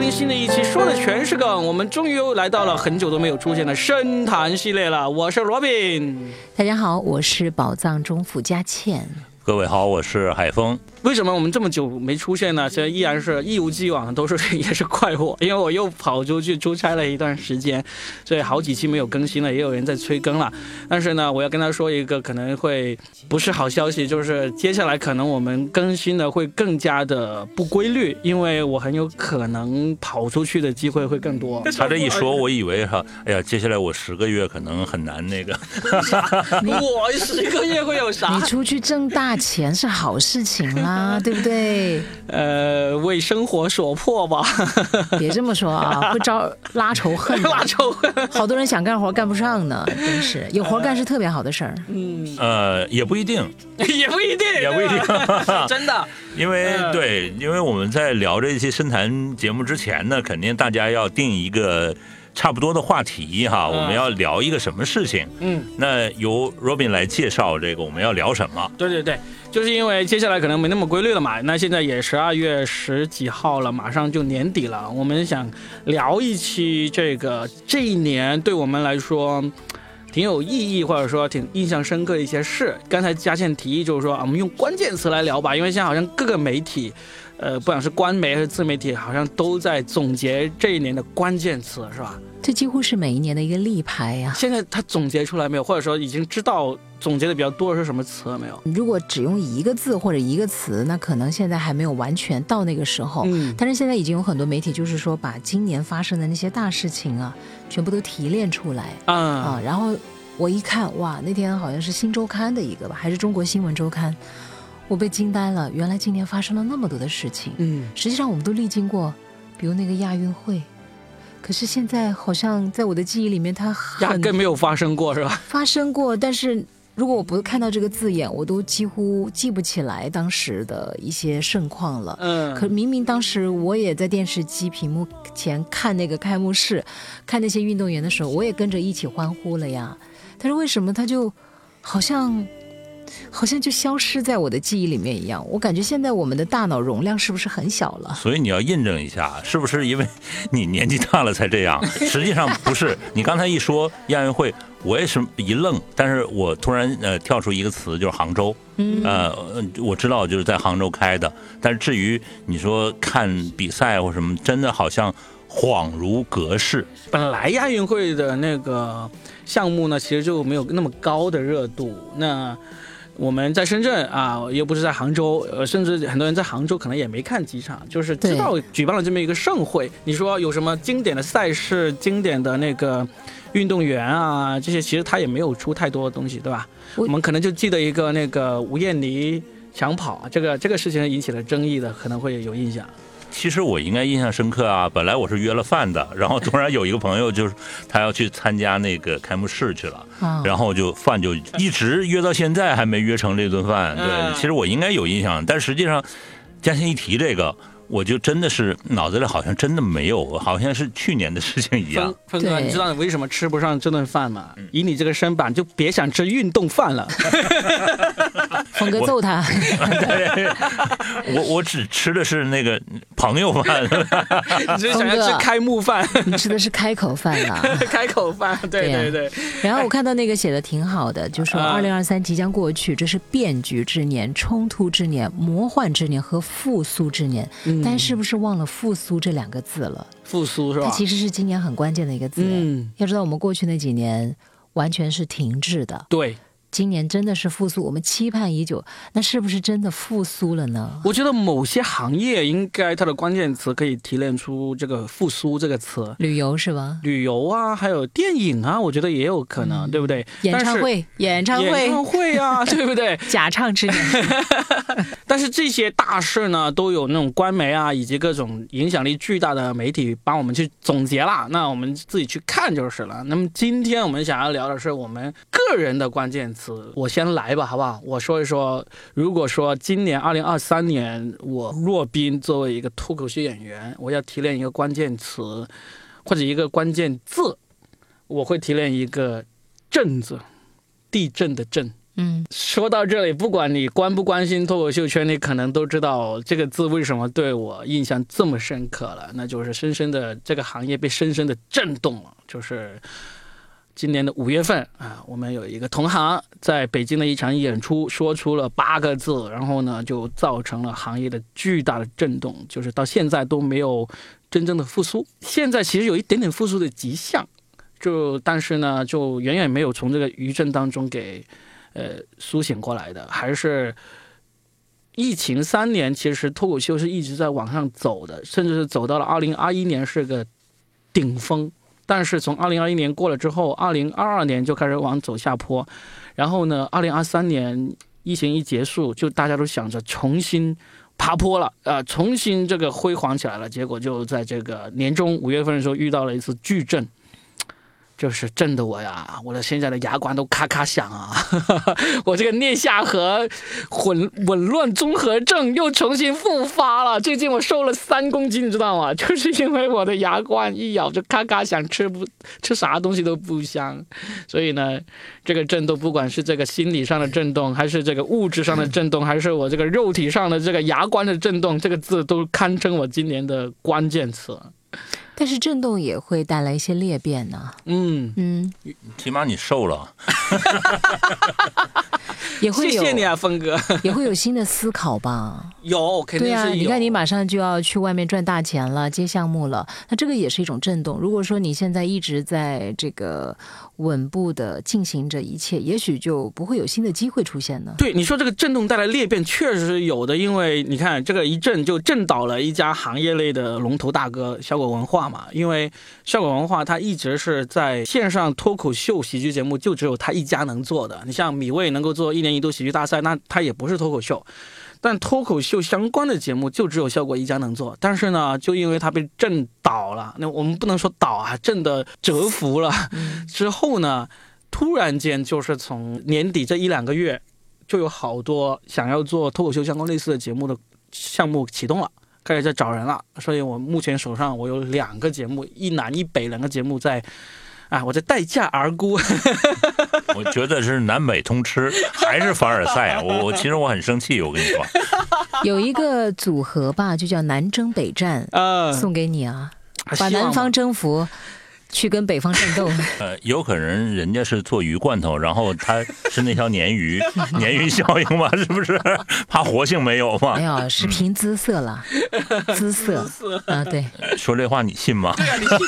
听新的一期，说的全是梗。我们终于又来到了很久都没有出现的深谈系列了。我是罗宾，大家好，我是宝藏中府佳倩。各位好，我是海峰。为什么我们这么久没出现呢？现在依然是一如既往，都是 也是怪我，因为我又跑出去出差了一段时间，所以好几期没有更新了，也有人在催更了。但是呢，我要跟他说一个可能会不是好消息，就是接下来可能我们更新的会更加的不规律，因为我很有可能跑出去的机会会更多。他这一说，我以为哈，哎呀，接下来我十个月可能很难那个。我十个月会有啥？你出去挣大钱是好事情啦。啊，对不对？呃，为生活所迫吧。别这么说啊，会招拉仇恨。拉仇恨，好多人想干活干不上呢，真是有活干是特别好的事儿。嗯，呃，也不一定，也不一定，也不一定，真的。因为对，因为我们在聊这些深谈节目之前呢，肯定大家要定一个。差不多的话题哈，我们要聊一个什么事情？嗯，那由 Robin 来介绍这个我们要聊什么？对对对，就是因为接下来可能没那么规律了嘛。那现在也十二月十几号了，马上就年底了，我们想聊一期这个这一年对我们来说挺有意义，或者说挺印象深刻的一些事。刚才嘉倩提议就是说啊，我们用关键词来聊吧，因为现在好像各个媒体。呃，不管是官媒还是自媒体，好像都在总结这一年的关键词，是吧？这几乎是每一年的一个立牌呀。现在他总结出来没有？或者说已经知道总结的比较多的是什么词了没有？如果只用一个字或者一个词，那可能现在还没有完全到那个时候。嗯。但是现在已经有很多媒体，就是说把今年发生的那些大事情啊，全部都提炼出来。啊啊！然后我一看，哇，那天好像是《新周刊》的一个吧，还是《中国新闻周刊》。我被惊呆了，原来今年发生了那么多的事情。嗯，实际上我们都历经过，比如那个亚运会，可是现在好像在我的记忆里面，它压根没有发生过，是吧？发生过，但是如果我不看到这个字眼，我都几乎记不起来当时的一些盛况了。嗯，可明明当时我也在电视机屏幕前看那个开幕式，看那些运动员的时候，我也跟着一起欢呼了呀。但是为什么他就好像？好像就消失在我的记忆里面一样，我感觉现在我们的大脑容量是不是很小了？所以你要印证一下，是不是因为你年纪大了才这样？实际上不是。你刚才一说亚运会，我也是一愣，但是我突然呃跳出一个词，就是杭州。嗯，呃，我知道就是在杭州开的，但是至于你说看比赛或什么，真的好像恍如隔世。本来亚运会的那个项目呢，其实就没有那么高的热度。那我们在深圳啊，又不是在杭州，呃，甚至很多人在杭州可能也没看几场，就是知道举办了这么一个盛会。你说有什么经典的赛事、经典的那个运动员啊，这些其实他也没有出太多的东西，对吧？我们可能就记得一个那个吴艳妮抢跑，这个这个事情引起了争议的，可能会有印象。其实我应该印象深刻啊！本来我是约了饭的，然后突然有一个朋友就是他要去参加那个开幕式去了，然后就饭就一直约到现在还没约成这顿饭。对，其实我应该有印象，但实际上嘉欣一提这个。我就真的是脑子里好像真的没有，好像是去年的事情一样。峰哥，你知道你为什么吃不上这顿饭吗？以你这个身板，就别想吃运动饭了。峰哥揍他。我 我只吃的是那个朋友饭。你只想要吃开幕饭？你吃的是开口饭了。开口饭，对对对。然后我看到那个写的挺好的，就说二零二三即将过去，这是变局之年、冲突之年、魔幻之年和复苏之年。但是不是忘了“复苏”这两个字了？复苏是吧？它其实是今年很关键的一个字。嗯，要知道我们过去那几年完全是停滞的。对。今年真的是复苏，我们期盼已久，那是不是真的复苏了呢？我觉得某些行业应该它的关键词可以提炼出这个“复苏”这个词。旅游是吧？旅游啊，还有电影啊，我觉得也有可能，对不对？演唱会，演唱会，演唱会啊，对不对？假唱之年。但是这些大事呢，都有那种官媒啊，以及各种影响力巨大的媒体帮我们去总结了，那我们自己去看就是了。那么今天我们想要聊的是我们个人的关键词。词，我先来吧，好不好？我说一说，如果说今年二零二三年，我若冰作为一个脱口秀演员，我要提炼一个关键词或者一个关键字，我会提炼一个“震”字，地震的“震”。嗯，说到这里，不管你关不关心脱口秀圈，你可能都知道这个字为什么对我印象这么深刻了，那就是深深的这个行业被深深的震动了。就是今年的五月份啊，我们有一个同行在北京的一场演出，说出了八个字，然后呢，就造成了行业的巨大的震动，就是到现在都没有真正的复苏。现在其实有一点点复苏的迹象，就但是呢，就远远没有从这个余震当中给。呃，苏醒过来的还是疫情三年，其实脱口秀是一直在往上走的，甚至是走到了二零二一年是个顶峰。但是从二零二一年过了之后，二零二二年就开始往走下坡。然后呢，二零二三年疫情一结束，就大家都想着重新爬坡了，呃，重新这个辉煌起来了。结果就在这个年终五月份的时候遇到了一次巨震。就是震得我呀，我的现在的牙关都咔咔响啊！我这个颞下颌混紊乱综合症又重新复发了。最近我瘦了三公斤，你知道吗？就是因为我的牙关一咬就咔咔响，吃不吃啥东西都不香。所以呢，这个震动，不管是这个心理上的震动，还是这个物质上的震动，还是我这个肉体上的这个牙关的震动，这个字都堪称我今年的关键词。但是震动也会带来一些裂变呢。嗯嗯，起码你瘦了。也会有，谢谢你啊，峰哥。也会有新的思考吧？有，肯定是有。对啊，你看你马上就要去外面赚大钱了，接项目了，那这个也是一种震动。如果说你现在一直在这个稳步的进行着一切，也许就不会有新的机会出现呢。对，你说这个震动带来裂变，确实是有的。因为你看这个一震就震倒了一家行业类的龙头大哥——效果文化嘛。因为效果文化它一直是在线上脱口秀喜剧节目，就只有他一家能做的。你像米未能够做一年一度喜剧大赛，那他也不是脱口秀。但脱口秀相关的节目就只有效果一家能做，但是呢，就因为它被震倒了，那我们不能说倒啊，震的折服了。之后呢，突然间就是从年底这一两个月，就有好多想要做脱口秀相关类似的节目的项目启动了，开始在找人了。所以我目前手上我有两个节目，一南一北两个节目在。啊！我在待价而沽。我觉得是南北通吃，还是凡尔赛？我我其实我很生气，我跟你说。有一个组合吧，就叫南征北战，送给你啊，把南方征服。去跟北方战斗？呃，有可能人家是做鱼罐头，然后他是那条鲶鱼，鲶鱼效应嘛，是不是？怕活性没有嘛？没有，是凭姿色了，姿色啊，对。说这话你信吗？信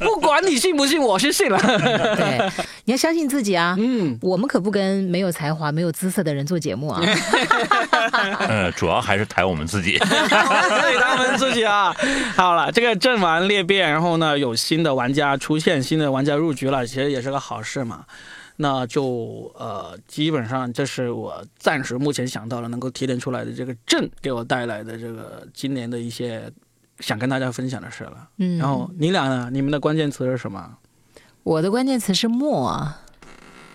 不管你信不信，我是信了。对，你要相信自己啊。嗯，我们可不跟没有才华、没有姿色的人做节目啊。嗯，主要还是抬我们自己。对，抬我们自己啊。好了，这个阵亡裂变，然后呢，有新的玩。家出现新的玩家入局了，其实也是个好事嘛。那就呃，基本上这是我暂时目前想到了能够提炼出来的这个阵给我带来的这个今年的一些想跟大家分享的事了。嗯，然后你俩呢？你们的关键词是什么？我的关键词是默，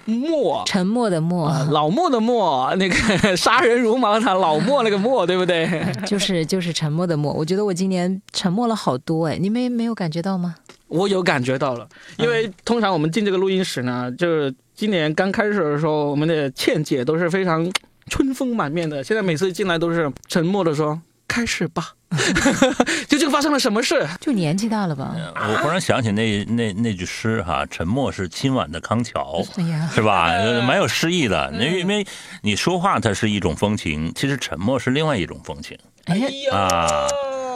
默，沉默的默，老默的默，那个杀人如麻他老默那个默，对不对？就是就是沉默的默。我觉得我今年沉默了好多哎，你没没有感觉到吗？我有感觉到了，因为通常我们进这个录音室呢，就是今年刚开始的时候，我们的倩姐都是非常春风满面的。现在每次进来都是沉默的说：“开始吧。”就这个发生了什么事？就年纪大了吧？我忽然想起那那那句诗哈：“沉默是今晚的康桥。”是吧？蛮有诗意的。那因为你说话它是一种风情，其实沉默是另外一种风情。哎呀啊！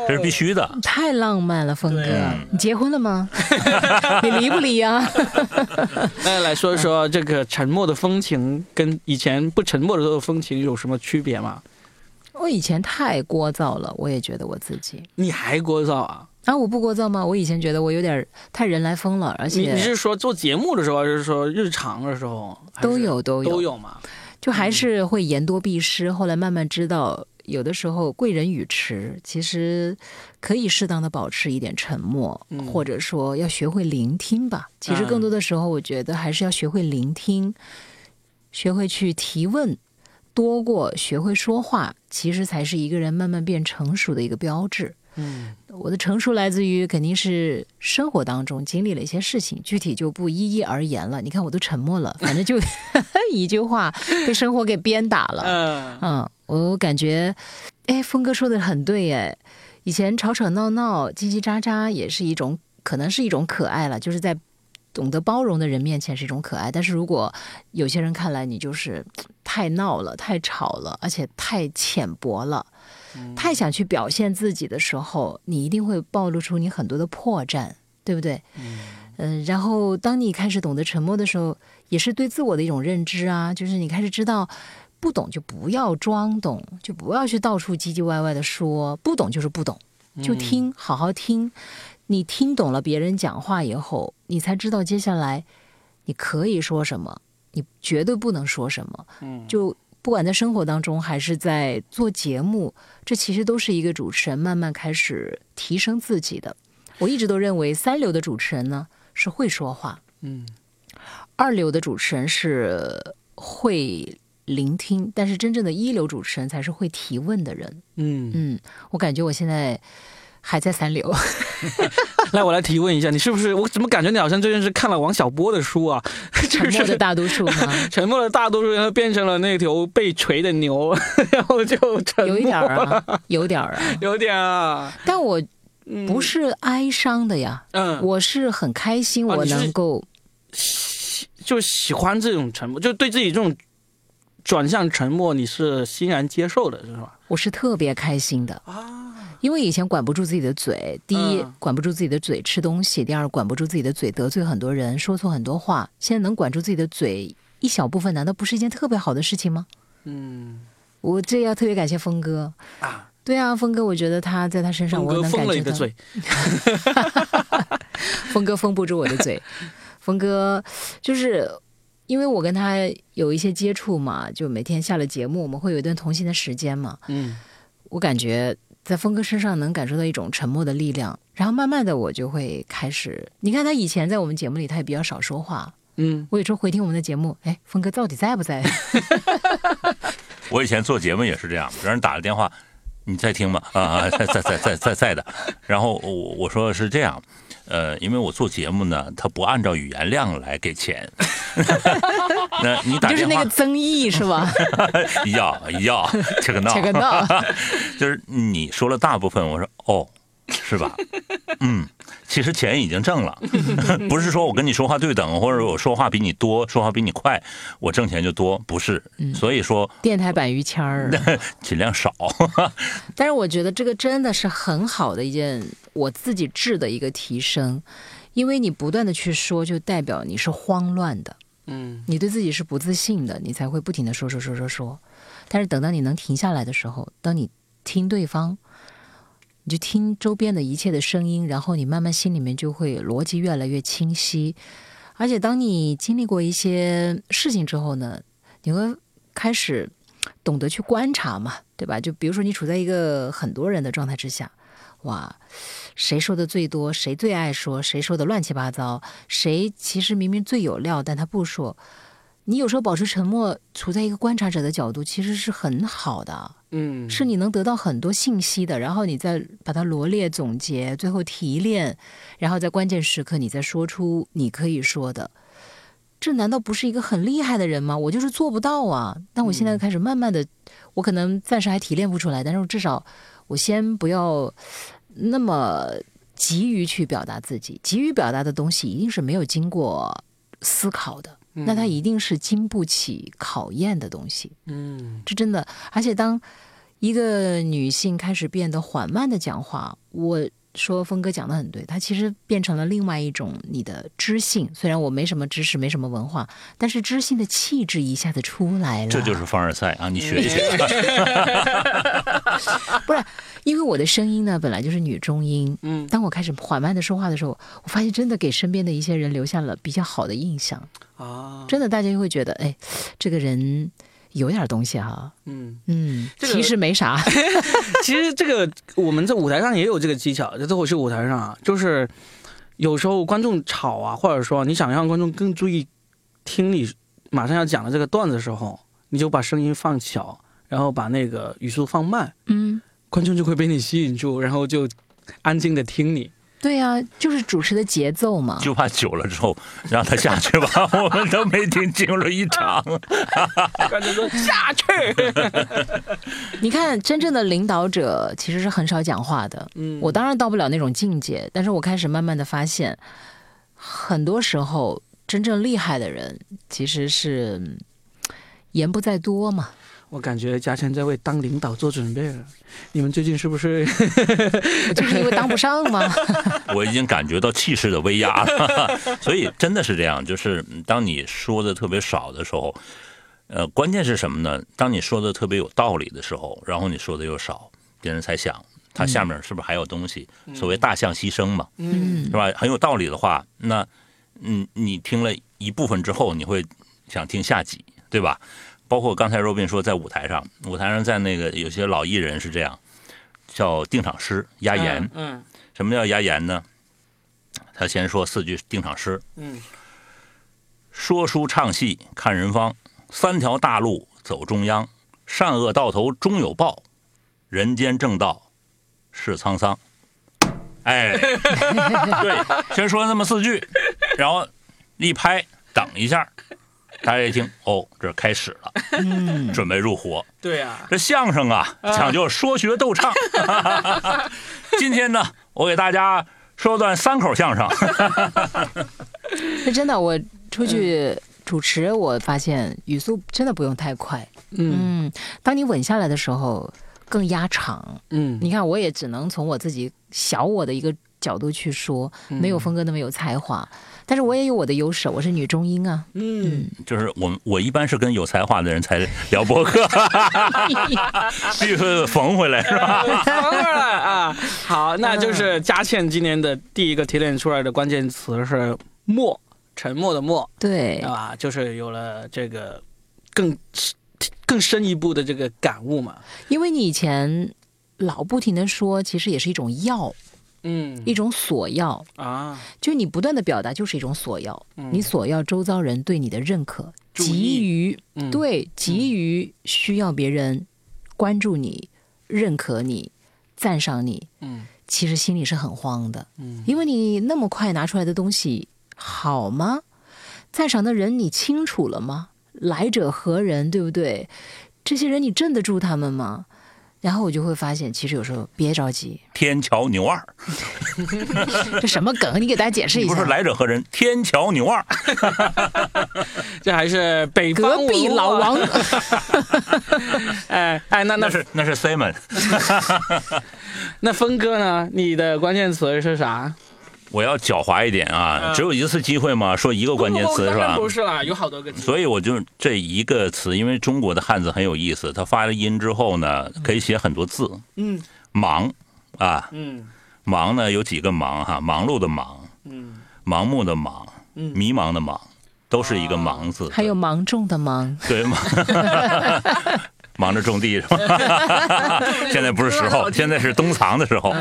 这是必须的，太浪漫了，峰哥，你结婚了吗？你离不离呀？那来说一说这个沉默的风情跟以前不沉默的时候风情有什么区别吗？我以前太聒噪了，我也觉得我自己。你还聒噪啊？啊，我不聒噪吗？我以前觉得我有点太人来疯了，而且你是说做节目的时候，还是说日常的时候？都有，都有，都有嘛？就还是会言多必失，后来慢慢知道。有的时候贵人语迟，其实可以适当的保持一点沉默，或者说要学会聆听吧。其实更多的时候，我觉得还是要学会聆听，学会去提问，多过学会说话，其实才是一个人慢慢变成熟的一个标志。嗯，我的成熟来自于肯定是生活当中经历了一些事情，具体就不一一而言了。你看我都沉默了，反正就 一句话被生活给鞭打了。嗯嗯，我感觉，哎，峰哥说的很对哎，以前吵吵闹闹、叽叽喳喳也是一种，可能是一种可爱了，就是在。懂得包容的人面前是一种可爱，但是如果有些人看来你就是 太闹了、太吵了，而且太浅薄了，太想去表现自己的时候，你一定会暴露出你很多的破绽，对不对？嗯，然后当你开始懂得沉默的时候，也是对自我的一种认知啊，就是你开始知道，不懂就不要装懂，就不要去到处唧唧歪歪的说，不懂就是不懂，就听，好好听。你听懂了别人讲话以后，你才知道接下来你可以说什么，你绝对不能说什么。嗯，就不管在生活当中还是在做节目，这其实都是一个主持人慢慢开始提升自己的。我一直都认为，三流的主持人呢是会说话，嗯，二流的主持人是会聆听，但是真正的一流主持人才是会提问的人。嗯嗯，我感觉我现在。还在三流，来，我来提问一下，你是不是？我怎么感觉你好像最近是看了王小波的书啊？沉默的大多数吗？沉默的大多数，然后变成了那头被锤的牛，然后就沉默。有一点啊，有点啊，有点啊。但我不是哀伤的呀，嗯，我是很开心，我能够喜，就喜欢这种沉默，就对自己这种转向沉默，你是欣然接受的，是吧？我是特别开心的啊。因为以前管不住自己的嘴，第一管不住自己的嘴吃东西，第二管不住自己的嘴得罪很多人，说错很多话。现在能管住自己的嘴一小部分，难道不是一件特别好的事情吗？嗯，我这要特别感谢峰哥啊，对啊，峰哥，我觉得他在他身上我能感觉到。嘴，峰哥封不住我的嘴，峰哥就是因为我跟他有一些接触嘛，就每天下了节目，我们会有一段同行的时间嘛。嗯，我感觉。在峰哥身上能感受到一种沉默的力量，然后慢慢的我就会开始，你看他以前在我们节目里他也比较少说话，嗯，我有时候回听我们的节目，哎，峰哥到底在不在？我以前做节目也是这样，别人打了电话，你在听吗？啊啊，在在在在在在的，然后我我说是这样。呃，因为我做节目呢，他不按照语言量来给钱。那你打就是那个增益是吧？要要，切个闹，切个闹，就是你说了大部分，我说哦。是吧？嗯，其实钱已经挣了，不是说我跟你说话对等，或者我说话比你多，说话比你快，我挣钱就多，不是。所以说，电台版于谦儿 尽量少。但是我觉得这个真的是很好的一件我自己质的一个提升，因为你不断的去说，就代表你是慌乱的，嗯，你对自己是不自信的，你才会不停的说说说说说。但是等到你能停下来的时候，当你听对方。你就听周边的一切的声音，然后你慢慢心里面就会逻辑越来越清晰。而且当你经历过一些事情之后呢，你会开始懂得去观察嘛，对吧？就比如说你处在一个很多人的状态之下，哇，谁说的最多？谁最爱说？谁说的乱七八糟？谁其实明明最有料，但他不说。你有时候保持沉默，处在一个观察者的角度，其实是很好的。嗯，是你能得到很多信息的，然后你再把它罗列总结，最后提炼，然后在关键时刻你再说出你可以说的。这难道不是一个很厉害的人吗？我就是做不到啊。但我现在开始慢慢的，我可能暂时还提炼不出来，但是至少我先不要那么急于去表达自己，急于表达的东西一定是没有经过思考的。那它一定是经不起考验的东西，嗯，这真的。而且当一个女性开始变得缓慢的讲话，我。说峰哥讲的很对，他其实变成了另外一种你的知性。虽然我没什么知识，没什么文化，但是知性的气质一下子出来了。这就是凡尔赛啊！你学一学。不是，因为我的声音呢本来就是女中音。嗯。当我开始缓慢的说话的时候，我发现真的给身边的一些人留下了比较好的印象。啊。真的，大家就会觉得，哎，这个人。有点东西哈，嗯嗯，其实没啥。其实这个我们在舞台上也有这个技巧，在脱口秀舞台上啊，就是有时候观众吵啊，或者说你想让观众更注意听你马上要讲的这个段子的时候，你就把声音放小，然后把那个语速放慢，嗯，观众就会被你吸引住，然后就安静的听你。对呀，就是主持的节奏嘛。就怕久了之后让他下去吧，我们都没听清了一场。观众说下去。你看，真正的领导者其实是很少讲话的。嗯，我当然到不了那种境界，但是我开始慢慢的发现，很多时候真正厉害的人其实是言不在多嘛。我感觉嘉诚在为当领导做准备了。你们最近是不是？就是因为当不上吗？我已经感觉到气势的威压了。所以真的是这样，就是当你说的特别少的时候，呃，关键是什么呢？当你说的特别有道理的时候，然后你说的又少，别人才想他下面是不是还有东西？所谓大象牺牲嘛，嗯，是吧？很有道理的话，那嗯，你听了一部分之后，你会想听下集，对吧？包括刚才若斌说，在舞台上，舞台上在那个有些老艺人是这样，叫定场诗压言。嗯，什么叫压言呢？他先说四句定场诗。嗯，说书唱戏看人方，三条大路走中央，善恶到头终有报，人间正道是沧桑。哎，对，先说那么四句，然后一拍，等一下。大家一听，哦，这开始了，嗯，准备入伙。对呀，这相声啊，讲究说学逗唱。今天呢，我给大家说段三口相声。是 真的，我出去主持，我发现语速真的不用太快。嗯，当你稳下来的时候，更压场。嗯，你看，我也只能从我自己小我的一个角度去说，没有峰哥那么有才华。但是我也有我的优势，我是女中音啊。嗯，就是我我一般是跟有才华的人才聊博客，必须缝回来是吧？缝回来啊！好，那就是佳倩今年的第一个提炼出来的关键词是“默”，沉默的“默”。对，啊，就是有了这个更更深一步的这个感悟嘛。因为你以前老不停的说，其实也是一种要。嗯，一种索要。啊，就你不断的表达就是一种索要，你索要周遭人对你的认可，急于对急于需要别人关注你、认可你、赞赏你，嗯，其实心里是很慌的，嗯，因为你那么快拿出来的东西好吗？赞赏的人你清楚了吗？来者何人，对不对？这些人你镇得住他们吗？然后我就会发现，其实有时候别着急。天桥牛二，这什么梗？你给大家解释一下。不是来者何人？天桥牛二，这还是北隔壁老王。哎哎，那那是那是 Simon。那峰哥呢？你的关键词是啥？我要狡猾一点啊，只有一次机会嘛，说一个关键词是吧？不是啦，有好多个。所以我就这一个词，因为中国的汉字很有意思，它发了音之后呢，可以写很多字。嗯，忙啊，嗯，忙呢有几个忙哈，忙碌的忙，嗯，盲目的忙，嗯，迷茫的忙，都是一个忙字。还有芒种的芒，对吗？忙着种地是吧？现在不是时候，现在是冬藏的时候。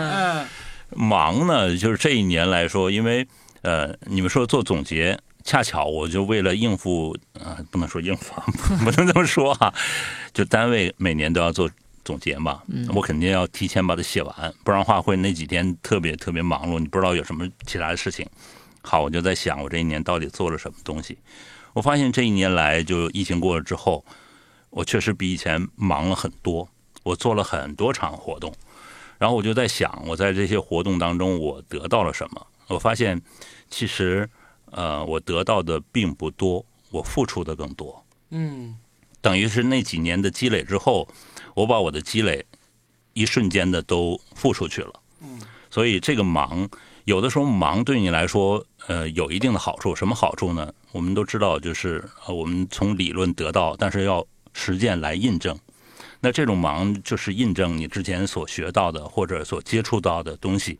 忙呢，就是这一年来说，因为呃，你们说做总结，恰巧我就为了应付啊，不能说应付，不能这么说哈，就单位每年都要做总结嘛，我肯定要提前把它写完，不然的话会那几天特别特别忙碌，你不知道有什么其他的事情。好，我就在想我这一年到底做了什么东西。我发现这一年来，就疫情过了之后，我确实比以前忙了很多，我做了很多场活动。然后我就在想，我在这些活动当中，我得到了什么？我发现，其实，呃，我得到的并不多，我付出的更多。嗯，等于是那几年的积累之后，我把我的积累一瞬间的都付出去了。嗯，所以这个忙，有的时候忙对你来说，呃，有一定的好处。什么好处呢？我们都知道，就是我们从理论得到，但是要实践来印证。那这种忙就是印证你之前所学到的或者所接触到的东西，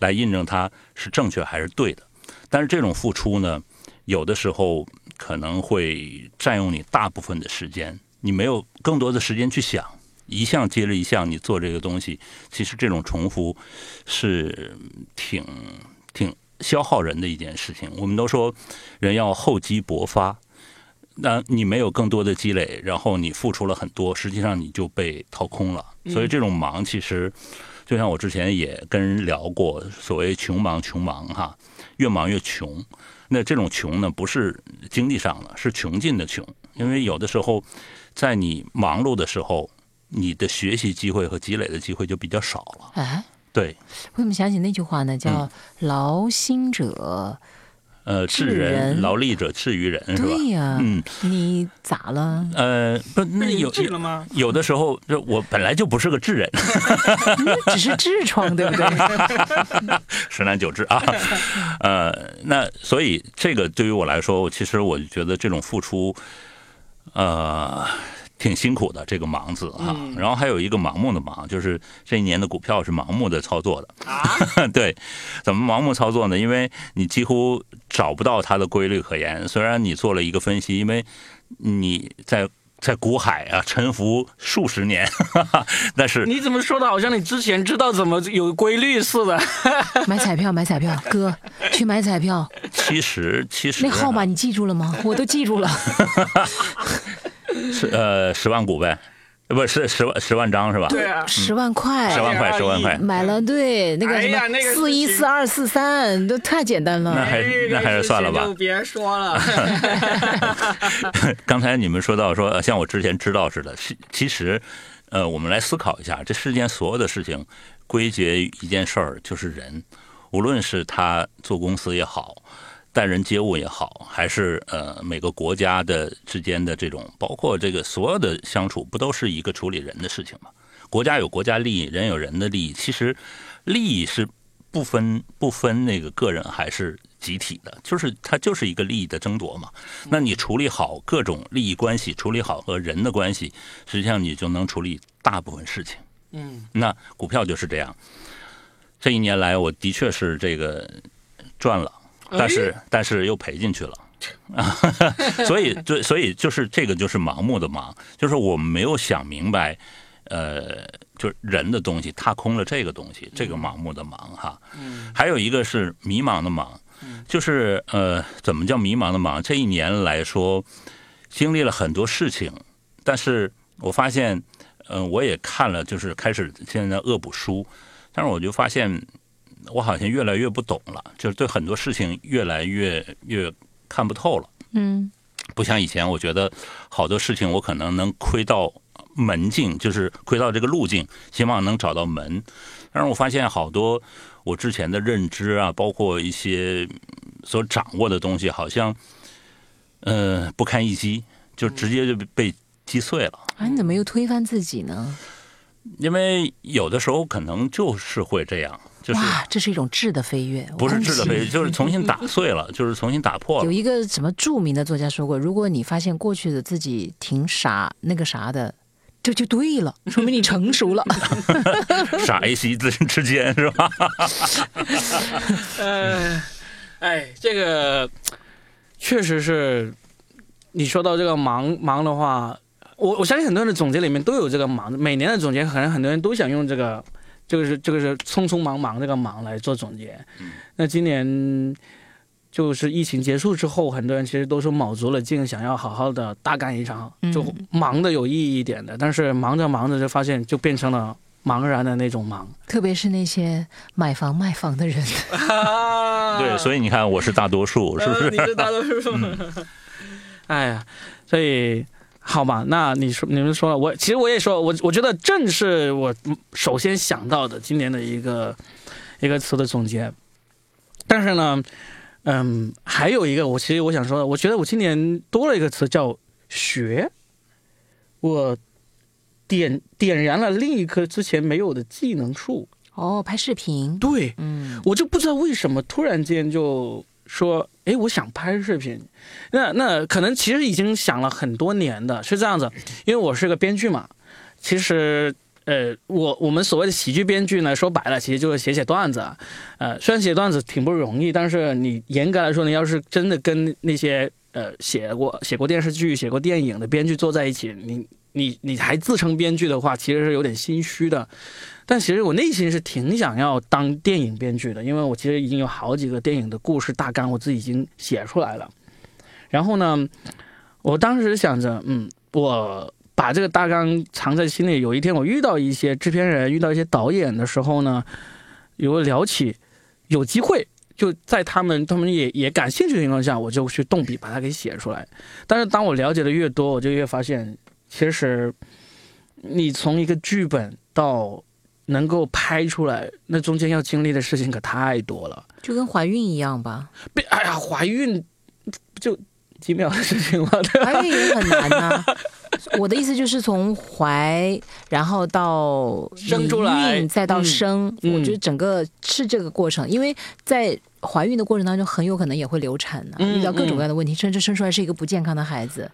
来印证它是正确还是对的。但是这种付出呢，有的时候可能会占用你大部分的时间，你没有更多的时间去想一项接着一项你做这个东西。其实这种重复是挺挺消耗人的一件事情。我们都说人要厚积薄发。那你没有更多的积累，然后你付出了很多，实际上你就被掏空了。所以这种忙，其实就像我之前也跟人聊过，所谓穷忙穷忙哈，越忙越穷。那这种穷呢，不是经济上的，是穷尽的穷。因为有的时候，在你忙碌的时候，你的学习机会和积累的机会就比较少了。哎，对。我怎么想起那句话呢？叫“劳心者”。呃，治人劳力者治于人，是吧？对呀，嗯，你咋了？呃，不，那有治了吗？有的时候，就我本来就不是个智人，只是痔疮，对不对？十男九痔啊，呃，那所以这个对于我来说，其实我就觉得这种付出，呃。挺辛苦的这个“盲”字哈，然后还有一个盲目的“盲”，就是这一年的股票是盲目的操作的啊。对，怎么盲目操作呢？因为你几乎找不到它的规律可言。虽然你做了一个分析，因为你在在股海啊沉浮数十年，但是你怎么说的？好像你之前知道怎么有规律似的。买彩票，买彩票，哥去买彩票。其实，其实那号码你记住了吗？我都记住了。是呃十万股呗，不是十万十万张是吧？对啊，十万块，十万块，十万块买了，对那个什么四一四二四三都太简单了，那还那还是算了吧，就别说了。刚才你们说到说像我之前知道似的，其其实呃我们来思考一下，这世间所有的事情归结一件事儿就是人，无论是他做公司也好。待人接物也好，还是呃每个国家的之间的这种，包括这个所有的相处，不都是一个处理人的事情吗？国家有国家利益，人有人的利益，其实利益是不分不分那个个人还是集体的，就是它就是一个利益的争夺嘛。那你处理好各种利益关系，处理好和人的关系，实际上你就能处理大部分事情。嗯，那股票就是这样。这一年来，我的确是这个赚了。但是，但是又赔进去了，所以，对，所以就是这个就是盲目的盲，就是我们没有想明白，呃，就是人的东西踏空了这个东西，这个盲目的盲哈。嗯。还有一个是迷茫的盲，就是呃，怎么叫迷茫的盲？这一年来说，经历了很多事情，但是我发现，嗯，我也看了，就是开始现在恶补书，但是我就发现。我好像越来越不懂了，就是对很多事情越来越越看不透了。嗯，不像以前，我觉得好多事情我可能能窥到门径，就是窥到这个路径，希望能找到门。但是我发现好多我之前的认知啊，包括一些所掌握的东西，好像呃不堪一击，就直接就被击碎了。啊，你怎么又推翻自己呢？因为有的时候可能就是会这样。哇，这是一种质的飞跃，不是质的飞跃，就是重新打碎了，就是重新打破了。有一个什么著名的作家说过，如果你发现过去的自己挺傻，那个啥的，这就对了，说明你成熟了。傻一息之之间是吧？呃，哎，这个确实是，你说到这个忙忙的话，我我相信很多人的总结里面都有这个忙，每年的总结可能很多人都想用这个。这个是这个是匆匆忙忙这个忙来做总结，那今年就是疫情结束之后，很多人其实都是卯足了劲，想要好好的大干一场，就忙的有意义一点的。但是忙着忙着就发现就变成了茫然的那种忙，特别是那些买房卖房的人。对，所以你看，我是大多数，是不是？你是大多数。哎呀，所以。好吧，那你说你们说了，我其实我也说，我我觉得正是我首先想到的今年的一个一个词的总结。但是呢，嗯，还有一个，我其实我想说的，我觉得我今年多了一个词叫学，我点点燃了另一棵之前没有的技能树。哦，拍视频。对，嗯，我就不知道为什么突然间就。说，哎，我想拍视频，那那可能其实已经想了很多年的，是这样子，因为我是个编剧嘛，其实，呃，我我们所谓的喜剧编剧呢，说白了，其实就是写写段子，呃，虽然写段子挺不容易，但是你严格来说，你要是真的跟那些呃写过写过电视剧、写过电影的编剧坐在一起，你你你还自称编剧的话，其实是有点心虚的。但其实我内心是挺想要当电影编剧的，因为我其实已经有好几个电影的故事大纲，我自己已经写出来了。然后呢，我当时想着，嗯，我把这个大纲藏在心里，有一天我遇到一些制片人、遇到一些导演的时候呢，有聊起，有机会就在他们他们也也感兴趣的情况下，我就去动笔把它给写出来。但是当我了解的越多，我就越发现，其实你从一个剧本到能够拍出来，那中间要经历的事情可太多了，就跟怀孕一样吧？别，哎呀，怀孕就。几秒的事情了，怀孕也很难呐。我的意思就是从怀，然后到生出来，再到生，我觉得整个是这个过程。因为在怀孕的过程当中，很有可能也会流产的，遇到各种各样的问题，甚至生出来是一个不健康的孩子，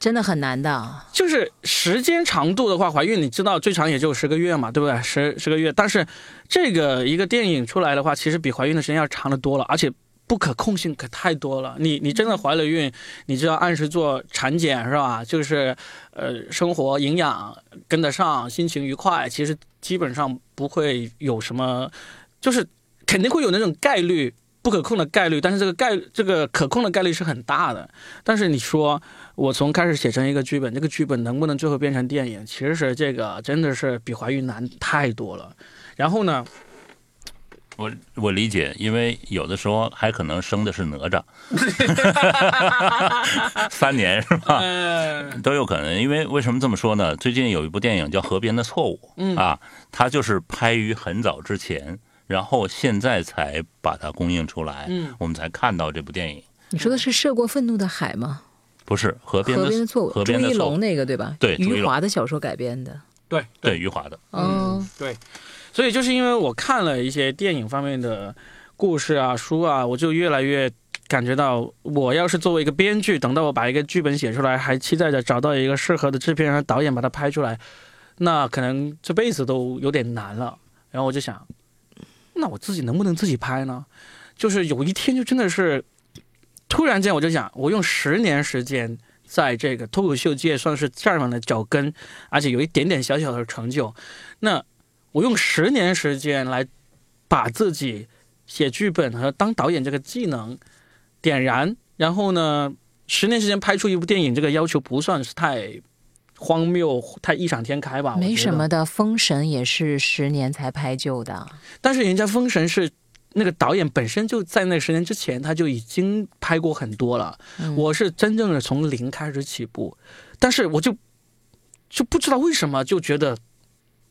真的很难的。就是时间长度的话，怀孕你知道最长也就十个月嘛，对不对？十十个月，但是这个一个电影出来的话，其实比怀孕的时间要长得多了，而且。不可控性可太多了，你你真的怀了孕，你就要按时做产检是吧？就是，呃，生活营养跟得上，心情愉快，其实基本上不会有什么，就是肯定会有那种概率不可控的概率，但是这个概这个可控的概率是很大的。但是你说我从开始写成一个剧本，这个剧本能不能最后变成电影？其实是这个真的是比怀孕难太多了。然后呢？我我理解，因为有的时候还可能生的是哪吒，三年是吧？都有可能。因为为什么这么说呢？最近有一部电影叫《河边的错误》，啊，它就是拍于很早之前，然后现在才把它公映出来，嗯我们才看到这部电影。你说的是涉过愤怒的海吗？不是，河边的错误，朱一龙那个对吧？对，余华的小说改编的。对对，余华的。嗯，对。所以就是因为我看了一些电影方面的故事啊、书啊，我就越来越感觉到，我要是作为一个编剧，等到我把一个剧本写出来，还期待着找到一个适合的制片人、导演把它拍出来，那可能这辈子都有点难了。然后我就想，那我自己能不能自己拍呢？就是有一天就真的是突然间，我就想，我用十年时间在这个脱口秀界算是站稳了脚跟，而且有一点点小小的成就，那。我用十年时间来把自己写剧本和当导演这个技能点燃，然后呢，十年时间拍出一部电影，这个要求不算是太荒谬、太异想天开吧？没什么的，《封神》也是十年才拍就的。但是人家《封神》是那个导演本身就在那十年之前他就已经拍过很多了。我是真正的从零开始起步，但是我就就不知道为什么就觉得。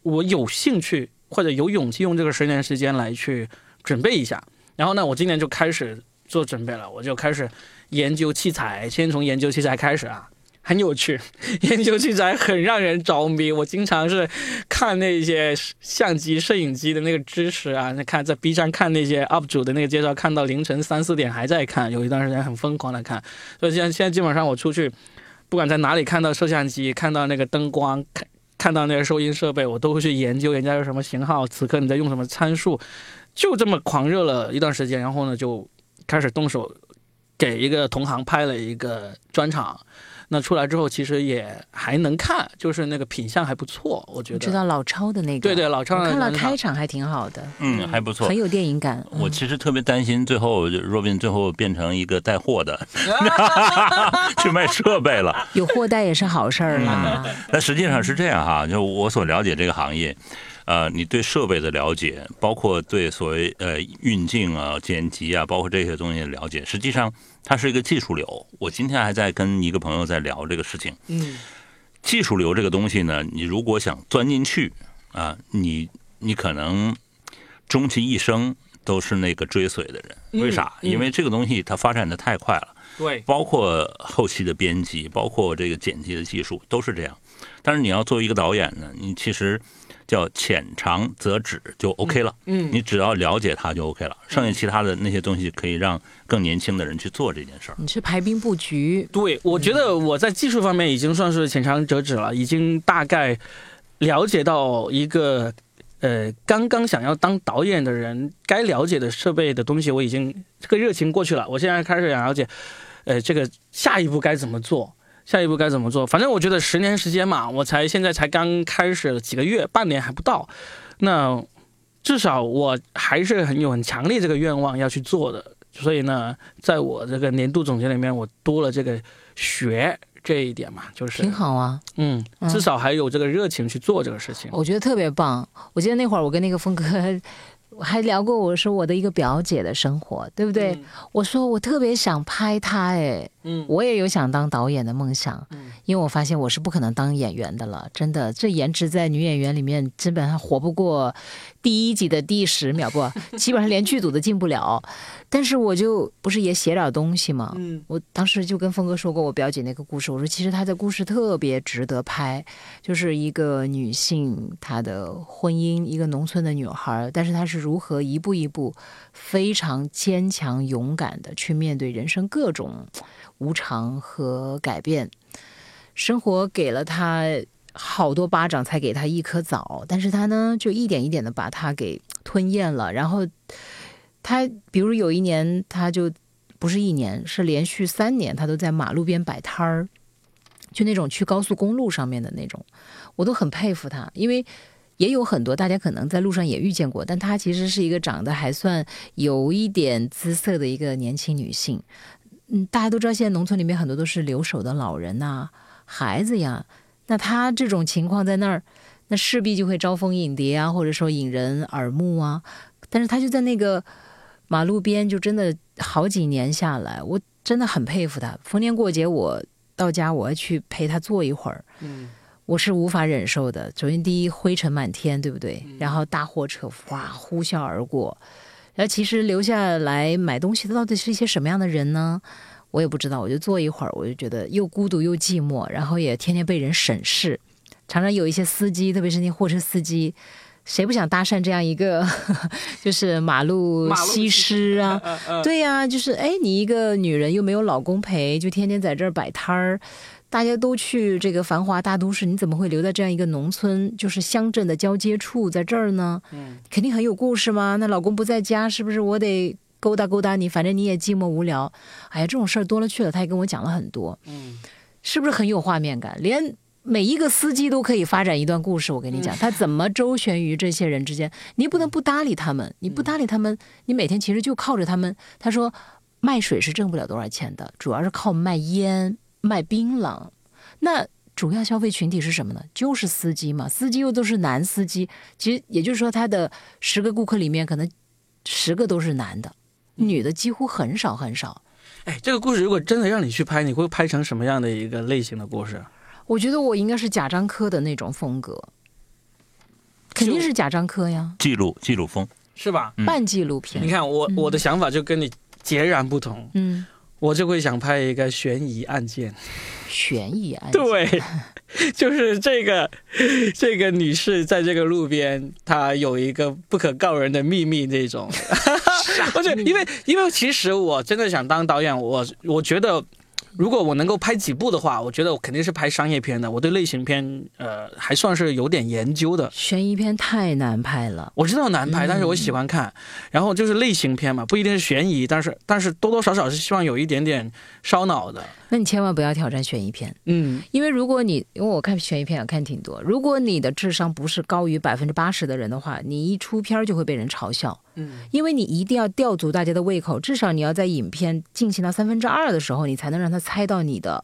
我有兴趣或者有勇气用这个十年时间来去准备一下，然后呢，我今年就开始做准备了，我就开始研究器材，先从研究器材开始啊，很有趣，研究器材很让人着迷。我经常是看那些相机、摄影机的那个知识啊，那看在 B 站看那些 UP 主的那个介绍，看到凌晨三四点还在看，有一段时间很疯狂的看。所以现在现在基本上我出去，不管在哪里看到摄像机，看到那个灯光，看。看到那个收音设备，我都会去研究人家有什么型号，此刻你在用什么参数，就这么狂热了一段时间，然后呢就开始动手给一个同行拍了一个专场。那出来之后，其实也还能看，就是那个品相还不错，我觉得。知道老超的那个。对对，老超。看了开场还挺好的。嗯，还不错。很有电影感。我其实特别担心，最后若斌最后变成一个带货的 去卖设备了。有货带也是好事儿啦。那实际上是这样哈，就我所了解这个行业。呃，你对设备的了解，包括对所谓呃运镜啊、剪辑啊，包括这些东西的了解，实际上它是一个技术流。我今天还在跟一个朋友在聊这个事情。嗯，技术流这个东西呢，你如果想钻进去啊，你你可能终其一生都是那个追随的人。为啥？因为这个东西它发展的太快了。对，包括后期的编辑，包括这个剪辑的技术都是这样。但是你要作为一个导演呢，你其实。叫浅尝辄止就 OK 了，嗯，你只要了解它就 OK 了，剩下其他的那些东西可以让更年轻的人去做这件事儿。你是排兵布局，对，我觉得我在技术方面已经算是浅尝辄止了，已经大概了解到一个呃，刚刚想要当导演的人该了解的设备的东西，我已经这个热情过去了，我现在开始想了解，呃，这个下一步该怎么做。下一步该怎么做？反正我觉得十年时间嘛，我才现在才刚开始几个月，半年还不到。那至少我还是很有很强烈这个愿望要去做的。所以呢，在我这个年度总结里面，我多了这个学，这一点嘛，就是挺好啊。嗯，至少还有这个热情去做这个事情。我觉得特别棒。我记得那会儿我跟那个峰哥。还聊过我说我的一个表姐的生活，对不对？我说我特别想拍她，哎，嗯，我也有想当导演的梦想，嗯，因为我发现我是不可能当演员的了，真的，这颜值在女演员里面基本上活不过第一集的第十秒，不，基本上连剧组都进不了。但是我就不是也写点东西吗？嗯，我当时就跟峰哥说过我表姐那个故事，我说其实她的故事特别值得拍，就是一个女性她的婚姻，一个农村的女孩，但是她是如何一步一步非常坚强勇敢的去面对人生各种无常和改变，生活给了她好多巴掌才给她一颗枣，但是她呢就一点一点的把它给吞咽了，然后。他比如有一年，他就不是一年，是连续三年，他都在马路边摆摊儿，就那种去高速公路上面的那种，我都很佩服他，因为也有很多大家可能在路上也遇见过，但她其实是一个长得还算有一点姿色的一个年轻女性。嗯，大家都知道现在农村里面很多都是留守的老人呐、孩子呀，那他这种情况在那儿，那势必就会招蜂引蝶啊，或者说引人耳目啊，但是他就在那个。马路边就真的好几年下来，我真的很佩服他。逢年过节我到家，我要去陪他坐一会儿。嗯，我是无法忍受的。首先，第一灰尘满天，对不对？然后大货车哇呼啸而过，然后其实留下来买东西的到底是一些什么样的人呢？我也不知道。我就坐一会儿，我就觉得又孤独又寂寞，然后也天天被人审视，常常有一些司机，特别是那货车司机。谁不想搭讪这样一个，就是马路西施啊？对呀，就是哎，你一个女人又没有老公陪，就天天在这儿摆摊儿，大家都去这个繁华大都市，你怎么会留在这样一个农村，就是乡镇的交接处，在这儿呢？嗯，肯定很有故事吗？那老公不在家，是不是我得勾搭勾搭你？反正你也寂寞无聊。哎呀，这种事儿多了去了，他也跟我讲了很多。嗯，是不是很有画面感？连。每一个司机都可以发展一段故事，我跟你讲，他怎么周旋于这些人之间？你不能不搭理他们，你不搭理他们，你每天其实就靠着他们。他说，卖水是挣不了多少钱的，主要是靠卖烟、卖槟榔。那主要消费群体是什么呢？就是司机嘛，司机又都是男司机。其实也就是说，他的十个顾客里面，可能十个都是男的，女的几乎很少很少。哎，这个故事如果真的让你去拍，你会拍成什么样的一个类型的故事？我觉得我应该是贾樟柯的那种风格，肯定是贾樟柯呀。记录记录风是吧？半纪录片。你看我我的想法就跟你截然不同。嗯，我就会想拍一个悬疑案件。悬疑案件。对，就是这个这个女士在这个路边，她有一个不可告人的秘密那种。而且因为因为其实我真的想当导演，我我觉得。如果我能够拍几部的话，我觉得我肯定是拍商业片的。我对类型片，呃，还算是有点研究的。悬疑片太难拍了，我知道难拍，但是我喜欢看。然后就是类型片嘛，不一定是悬疑，但是但是多多少少是希望有一点点烧脑的。那你千万不要挑战悬疑片，嗯，因为如果你因为我看悬疑片也看挺多，如果你的智商不是高于百分之八十的人的话，你一出片就会被人嘲笑，嗯，因为你一定要吊足大家的胃口，至少你要在影片进行到三分之二的时候，你才能让他猜到你的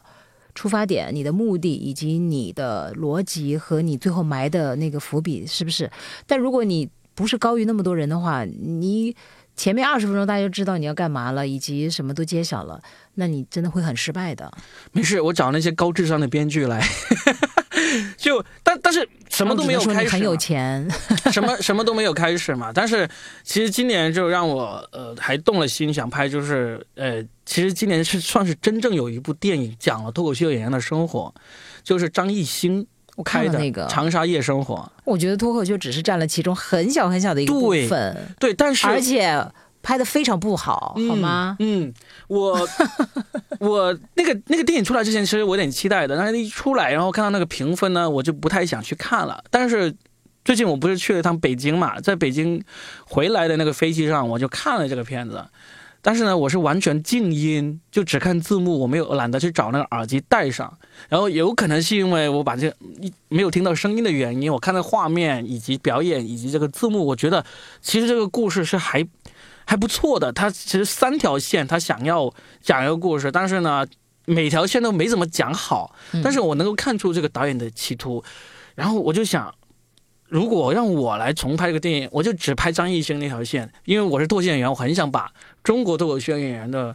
出发点、你的目的以及你的逻辑和你最后埋的那个伏笔是不是？但如果你不是高于那么多人的话，你。前面二十分钟大家就知道你要干嘛了，以及什么都揭晓了，那你真的会很失败的。没事，我找那些高智商的编剧来，就但但是什么都没有开始，很有钱，什么什么都没有开始嘛。但是其实今年就让我呃还动了心想拍，就是呃其实今年是算是真正有一部电影讲了脱口秀演员的生活，就是张艺兴。我看了那个《长沙夜生活》，我觉得脱口秀只是占了其中很小很小的一个部分，对，但是而且拍的非常不好，好吗？嗯，我 我那个那个电影出来之前，其实我有点期待的，但是一出来，然后看到那个评分呢，我就不太想去看了。但是最近我不是去了一趟北京嘛，在北京回来的那个飞机上，我就看了这个片子。但是呢，我是完全静音，就只看字幕，我没有懒得去找那个耳机戴上。然后有可能是因为我把这没有听到声音的原因，我看到画面以及表演以及这个字幕，我觉得其实这个故事是还还不错的。它其实三条线，它想要讲一个故事，但是呢，每条线都没怎么讲好，但是我能够看出这个导演的企图，然后我就想，如果让我来重拍这个电影，我就只拍张艺兴那条线，因为我是脱线演员，我很想把中国脱口秀演员的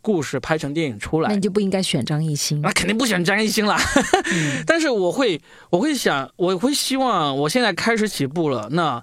故事拍成电影出来。那你就不应该选张艺兴，那肯定不选张艺兴啦。但是我会，我会想，我会希望，我现在开始起步了，那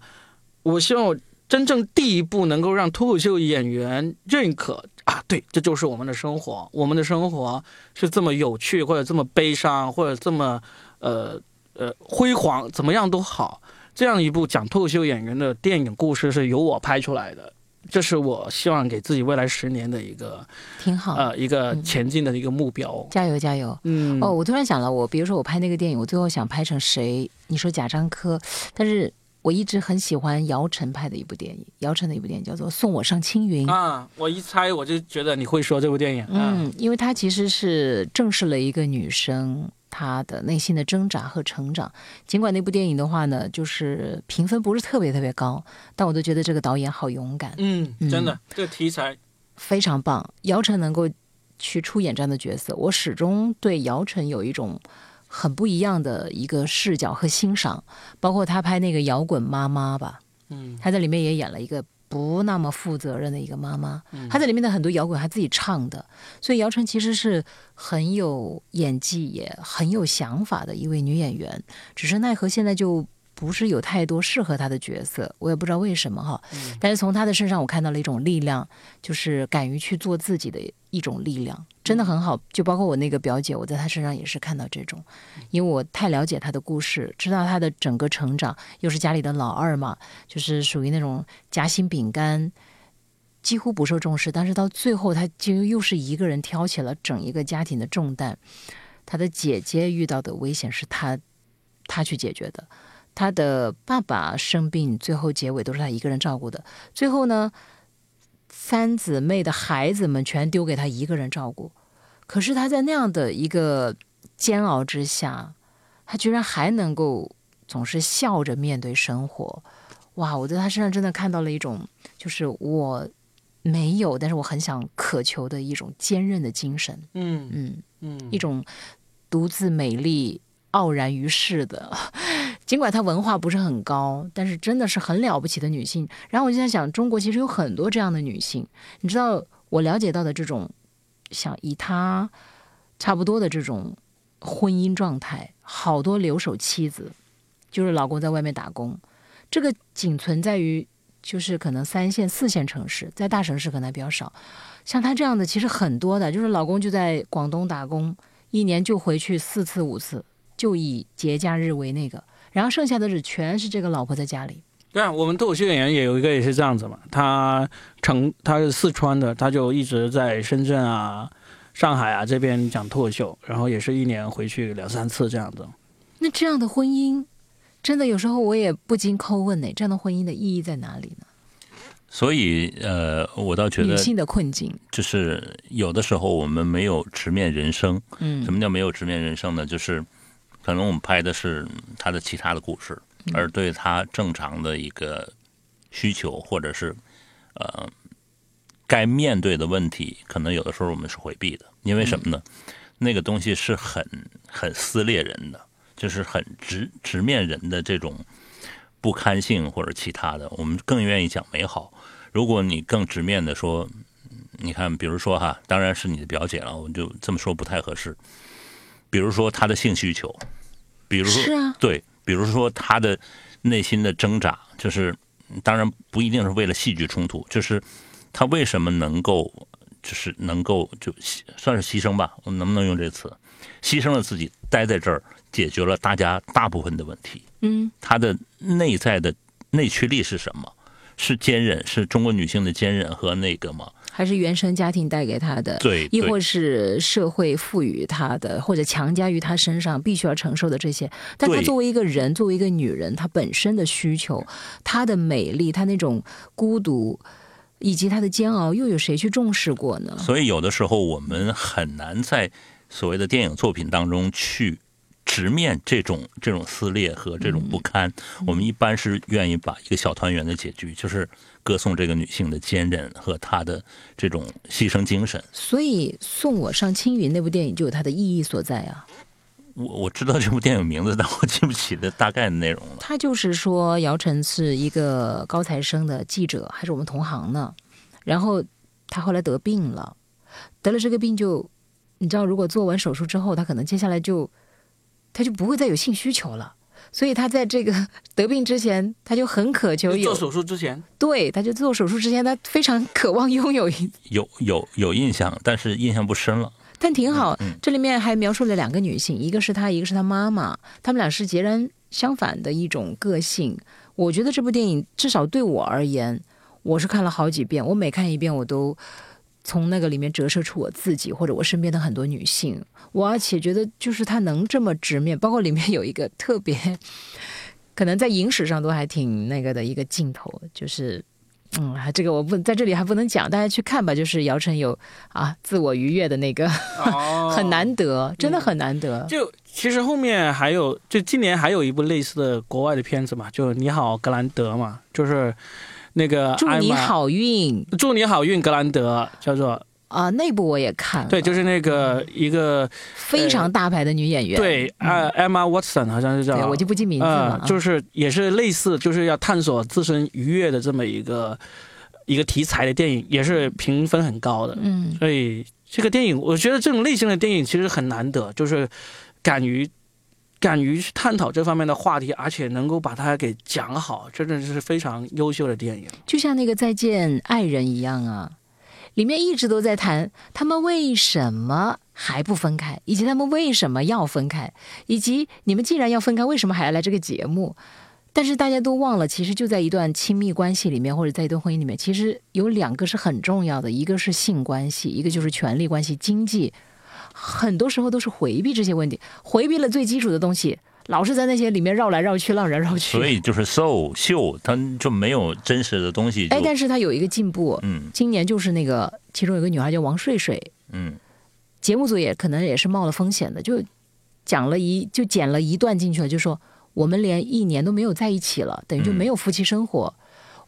我希望我真正第一步能够让脱口秀演员认可。啊，对，这就是我们的生活。我们的生活是这么有趣，或者这么悲伤，或者这么呃呃辉煌，怎么样都好。这样一部讲脱口秀演员的电影故事是由我拍出来的，这是我希望给自己未来十年的一个挺好呃一个前进的一个目标。加油加油！嗯哦，我突然想了，我比如说我拍那个电影，我最后想拍成谁？你说贾樟柯，但是。我一直很喜欢姚晨拍的一部电影，姚晨的一部电影叫做《送我上青云》啊。我一猜我就觉得你会说这部电影，嗯，因为它其实是正视了一个女生她的内心的挣扎和成长。尽管那部电影的话呢，就是评分不是特别特别高，但我都觉得这个导演好勇敢。嗯，真的，这个题材非常棒。姚晨能够去出演这样的角色，我始终对姚晨有一种。很不一样的一个视角和欣赏，包括他拍那个摇滚妈妈吧，嗯，他在里面也演了一个不那么负责任的一个妈妈，她在里面的很多摇滚她自己唱的，所以姚晨其实是很有演技也很有想法的一位女演员，只是奈何现在就。不是有太多适合他的角色，我也不知道为什么哈。但是从他的身上，我看到了一种力量，就是敢于去做自己的一种力量，真的很好。就包括我那个表姐，我在她身上也是看到这种，因为我太了解她的故事，知道她的整个成长，又是家里的老二嘛，就是属于那种夹心饼干，几乎不受重视。但是到最后，她就又是一个人挑起了整一个家庭的重担。她的姐姐遇到的危险是她，她去解决的。他的爸爸生病，最后结尾都是他一个人照顾的。最后呢，三姊妹的孩子们全丢给他一个人照顾。可是他在那样的一个煎熬之下，他居然还能够总是笑着面对生活。哇！我在他身上真的看到了一种，就是我没有，但是我很想渴求的一种坚韧的精神。嗯嗯嗯，一种独自美丽。傲然于世的，尽管她文化不是很高，但是真的是很了不起的女性。然后我就在想，中国其实有很多这样的女性。你知道，我了解到的这种，像以她差不多的这种婚姻状态，好多留守妻子，就是老公在外面打工。这个仅存在于就是可能三线、四线城市，在大城市可能还比较少。像她这样的其实很多的，就是老公就在广东打工，一年就回去四次五次。就以节假日为那个，然后剩下的日全是这个老婆在家里。对啊，我们脱口秀演员也有一个也是这样子嘛，他成他是四川的，他就一直在深圳啊、上海啊这边讲脱口秀，然后也是一年回去两三次这样子。那这样的婚姻，真的有时候我也不禁叩问呢，这样的婚姻的意义在哪里呢？所以，呃，我倒觉得女性的困境就是有的时候我们没有直面人生。嗯，什么叫没有直面人生呢？就是。可能我们拍的是他的其他的故事，而对他正常的一个需求或者是呃该面对的问题，可能有的时候我们是回避的，因为什么呢？那个东西是很很撕裂人的，就是很直直面人的这种不堪性或者其他的，我们更愿意讲美好。如果你更直面的说，你看，比如说哈，当然是你的表姐了，我就这么说不太合适。比如说他的性需求，比如说对，比如说他的内心的挣扎，就是当然不一定是为了戏剧冲突，就是他为什么能够，就是能够就算是牺牲吧，我能不能用这个词？牺牲了自己，待在这儿，解决了大家大部分的问题。嗯，他的内在的内驱力是什么？是坚韧，是中国女性的坚韧和那个吗？还是原生家庭带给他的，对，亦或是社会赋予他的，或者强加于他身上必须要承受的这些。但他作为一个人，作为一个女人，她本身的需求，她的美丽，她那种孤独，以及她的煎熬，又有谁去重视过呢？所以有的时候我们很难在所谓的电影作品当中去直面这种这种撕裂和这种不堪，我们一般是愿意把一个小团圆的结局，就是歌颂这个女性的坚韧和她的这种牺牲精神。所以，送我上青云那部电影就有它的意义所在啊。我我知道这部电影名字，但我记不起的大概的内容了。他就是说，姚晨是一个高材生的记者，还是我们同行呢？然后他后来得病了，得了这个病就，你知道，如果做完手术之后，他可能接下来就，他就不会再有性需求了。所以他在这个 得病之前，他就很渴求有做手术之前，对，他就做手术之前，他非常渴望拥有一有有有印象，但是印象不深了。但挺好，这里面还描述了两个女性，一个是她，一个是她妈妈，她们俩是截然相反的一种个性。我觉得这部电影至少对我而言，我是看了好几遍，我每看一遍，我都从那个里面折射出我自己或者我身边的很多女性。我而且觉得，就是她能这么直面，包括里面有一个特别，可能在影史上都还挺那个的一个镜头，就是。嗯，这个我不在这里还不能讲，大家去看吧。就是姚晨有啊自我愉悦的那个，很难得，真的很难得。就其实后面还有，就今年还有一部类似的国外的片子嘛，就你好格兰德嘛，就是那个祝你好运，祝你好运格兰德叫做。啊，那部我也看了，对，就是那个一个非常大牌的女演员，对，呃，Emma Watson 好像是叫，我就不记名字了，就是也是类似，就是要探索自身愉悦的这么一个一个题材的电影，也是评分很高的，嗯，所以这个电影，我觉得这种类型的电影其实很难得，就是敢于敢于去探讨这方面的话题，而且能够把它给讲好，真的是非常优秀的电影，就像那个再见爱人一样啊。里面一直都在谈他们为什么还不分开，以及他们为什么要分开，以及你们既然要分开，为什么还要来这个节目？但是大家都忘了，其实就在一段亲密关系里面，或者在一段婚姻里面，其实有两个是很重要的，一个是性关系，一个就是权力关系、经济。很多时候都是回避这些问题，回避了最基础的东西。老是在那些里面绕来绕去，绕来绕去。所以就是 so 秀，它就没有真实的东西。哎，但是它有一个进步。嗯，今年就是那个，其中有个女孩叫王睡睡。嗯，节目组也可能也是冒了风险的，就讲了一就剪了一段进去了，就说我们连一年都没有在一起了，等于就没有夫妻生活。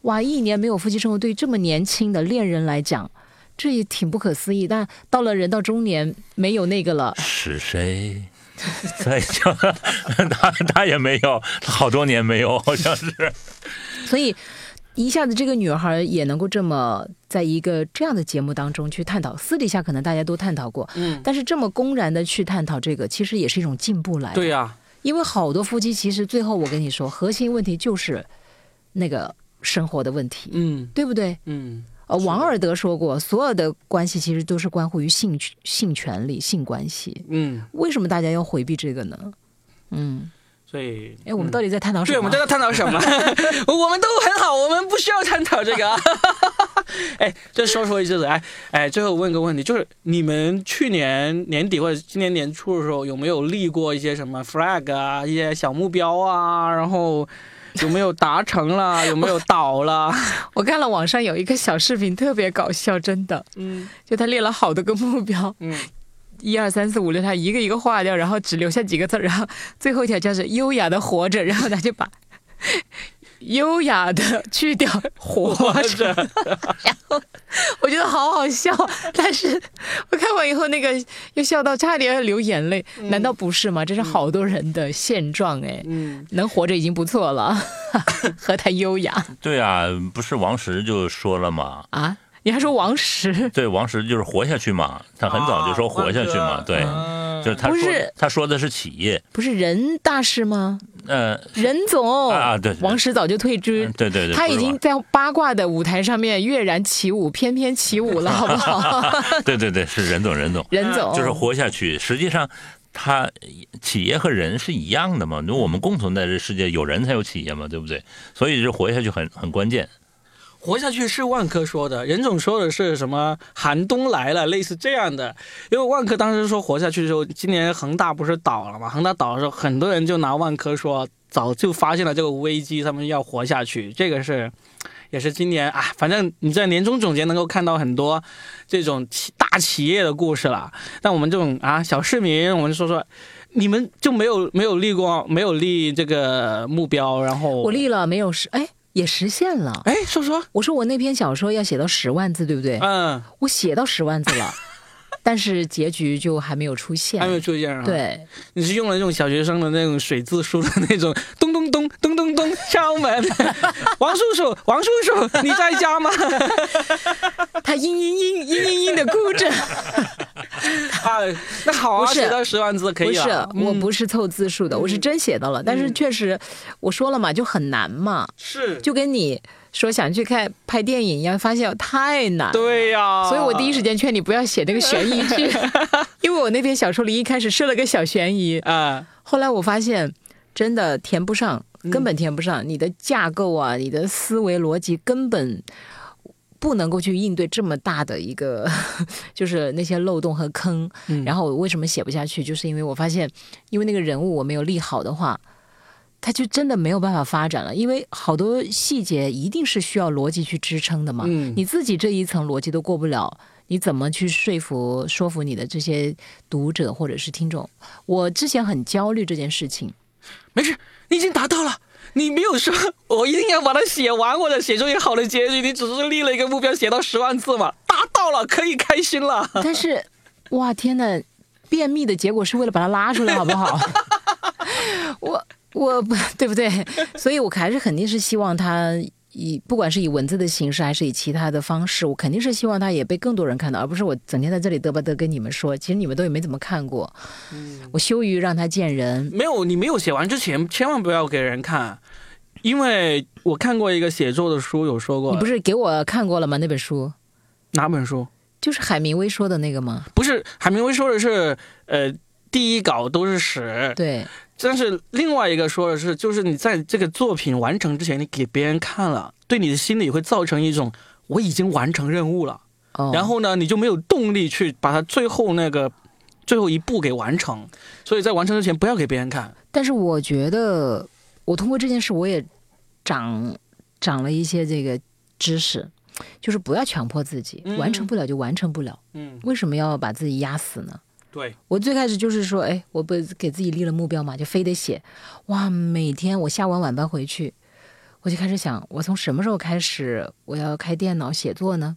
哇，一年没有夫妻生活，对这么年轻的恋人来讲，这也挺不可思议。但到了人到中年，没有那个了。是谁？在讲他他也没有，好多年没有，好像是。所以一下子这个女孩也能够这么在一个这样的节目当中去探讨，私底下可能大家都探讨过，嗯，但是这么公然的去探讨这个，其实也是一种进步来的。对呀，因为好多夫妻其实最后我跟你说，核心问题就是那个生活的问题，嗯，对不对？嗯。呃，王尔德说过，所有的关系其实都是关乎于性性权利、性关系。嗯，为什么大家要回避这个呢？嗯，所以，哎，我们到底在探讨什么？对，我们在探讨什么？我们都很好，我们不需要探讨这个。哎，再说说一句，哎哎，最后问个问题，就是你们去年年底或者今年年初的时候，有没有立过一些什么 flag 啊，一些小目标啊？然后。有没有达成了？有没有倒了？我看了网上有一个小视频，特别搞笑，真的。嗯，就他列了好多个目标，嗯，一二三四五六，他一个一个划掉，然后只留下几个字，然后最后一条就是优雅的活着，然后他就把。优雅的去掉活着，然后我觉得好好笑，但是我看完以后那个又笑到差点要流眼泪，难道不是吗？这是好多人的现状哎，嗯，能活着已经不错了，何谈优雅？对啊，不是王石就说了吗？啊，你还说王石？对，王石就是活下去嘛，他很早就说活下去嘛，对，就是他说他说的是企业，不是人大事吗？呃，任总啊，对，王石早就退居，对对对，他已经在八卦的舞台上面跃然起舞，翩翩起舞了，好不好？对对对，是任总，任总，任总，就是活下去。实际上，他企业和人是一样的嘛，我们共同在这世界，有人才有企业嘛，对不对？所以，就活下去很很关键。活下去是万科说的，任总说的是什么？寒冬来了，类似这样的。因为万科当时说活下去的时候，今年恒大不是倒了吗？恒大倒的时候，很多人就拿万科说，早就发现了这个危机，他们要活下去。这个是，也是今年啊，反正你在年终总结能够看到很多这种企大企业的故事了。但我们这种啊小市民，我们说说。你们就没有没有立过没有立这个目标，然后我立了没有实哎也实现了。哎说说。我说我那篇小说要写到十万字对不对？嗯。我写到十万字了。但是结局就还没有出现，还没有出现啊？对，你是用了那种小学生的那种水字书的那种咚咚咚咚咚咚敲门，王叔叔，王叔叔，你在家吗？他嘤嘤嘤嘤嘤嘤的哭着。啊，那好啊，写到十万字可以啊。不是，我不是凑字数的，我是真写到了。但是确实，我说了嘛，就很难嘛。是，就跟你。说想去看拍电影一样，发现太难。对呀，所以我第一时间劝你不要写那个悬疑剧，因为我那篇小说里一开始设了个小悬疑啊，后来我发现真的填不上，根本填不上。你的架构啊，你的思维逻辑根本不能够去应对这么大的一个，就是那些漏洞和坑。然后我为什么写不下去，就是因为我发现，因为那个人物我没有立好的话。他就真的没有办法发展了，因为好多细节一定是需要逻辑去支撑的嘛。嗯，你自己这一层逻辑都过不了，你怎么去说服说服你的这些读者或者是听众？我之前很焦虑这件事情。没事，你已经达到了。你没有说我一定要把它写完或者写出一个好的结局，你只是立了一个目标，写到十万字嘛，达到了，可以开心了。但是，哇天呐，便秘的结果是为了把它拉出来，好不好？我。我不对不对，所以我还是肯定是希望他以不管是以文字的形式还是以其他的方式，我肯定是希望他也被更多人看到，而不是我整天在这里嘚吧嘚跟你们说，其实你们都也没怎么看过。嗯，我羞于让他见人。没有，你没有写完之前千万不要给人看，因为我看过一个写作的书，有说过。你不是给我看过了吗？那本书？哪本书？就是海明威说的那个吗？不是，海明威说的是，呃，第一稿都是屎。对。但是另外一个说的是，就是你在这个作品完成之前，你给别人看了，对你的心里会造成一种我已经完成任务了，然后呢，你就没有动力去把它最后那个最后一步给完成。所以在完成之前不要给别人看。但是我觉得我通过这件事，我也长长了一些这个知识，就是不要强迫自己，完成不了就完成不了。嗯，为什么要把自己压死呢？对我最开始就是说，哎，我不给自己立了目标嘛，就非得写。哇，每天我下完晚班回去，我就开始想，我从什么时候开始我要开电脑写作呢？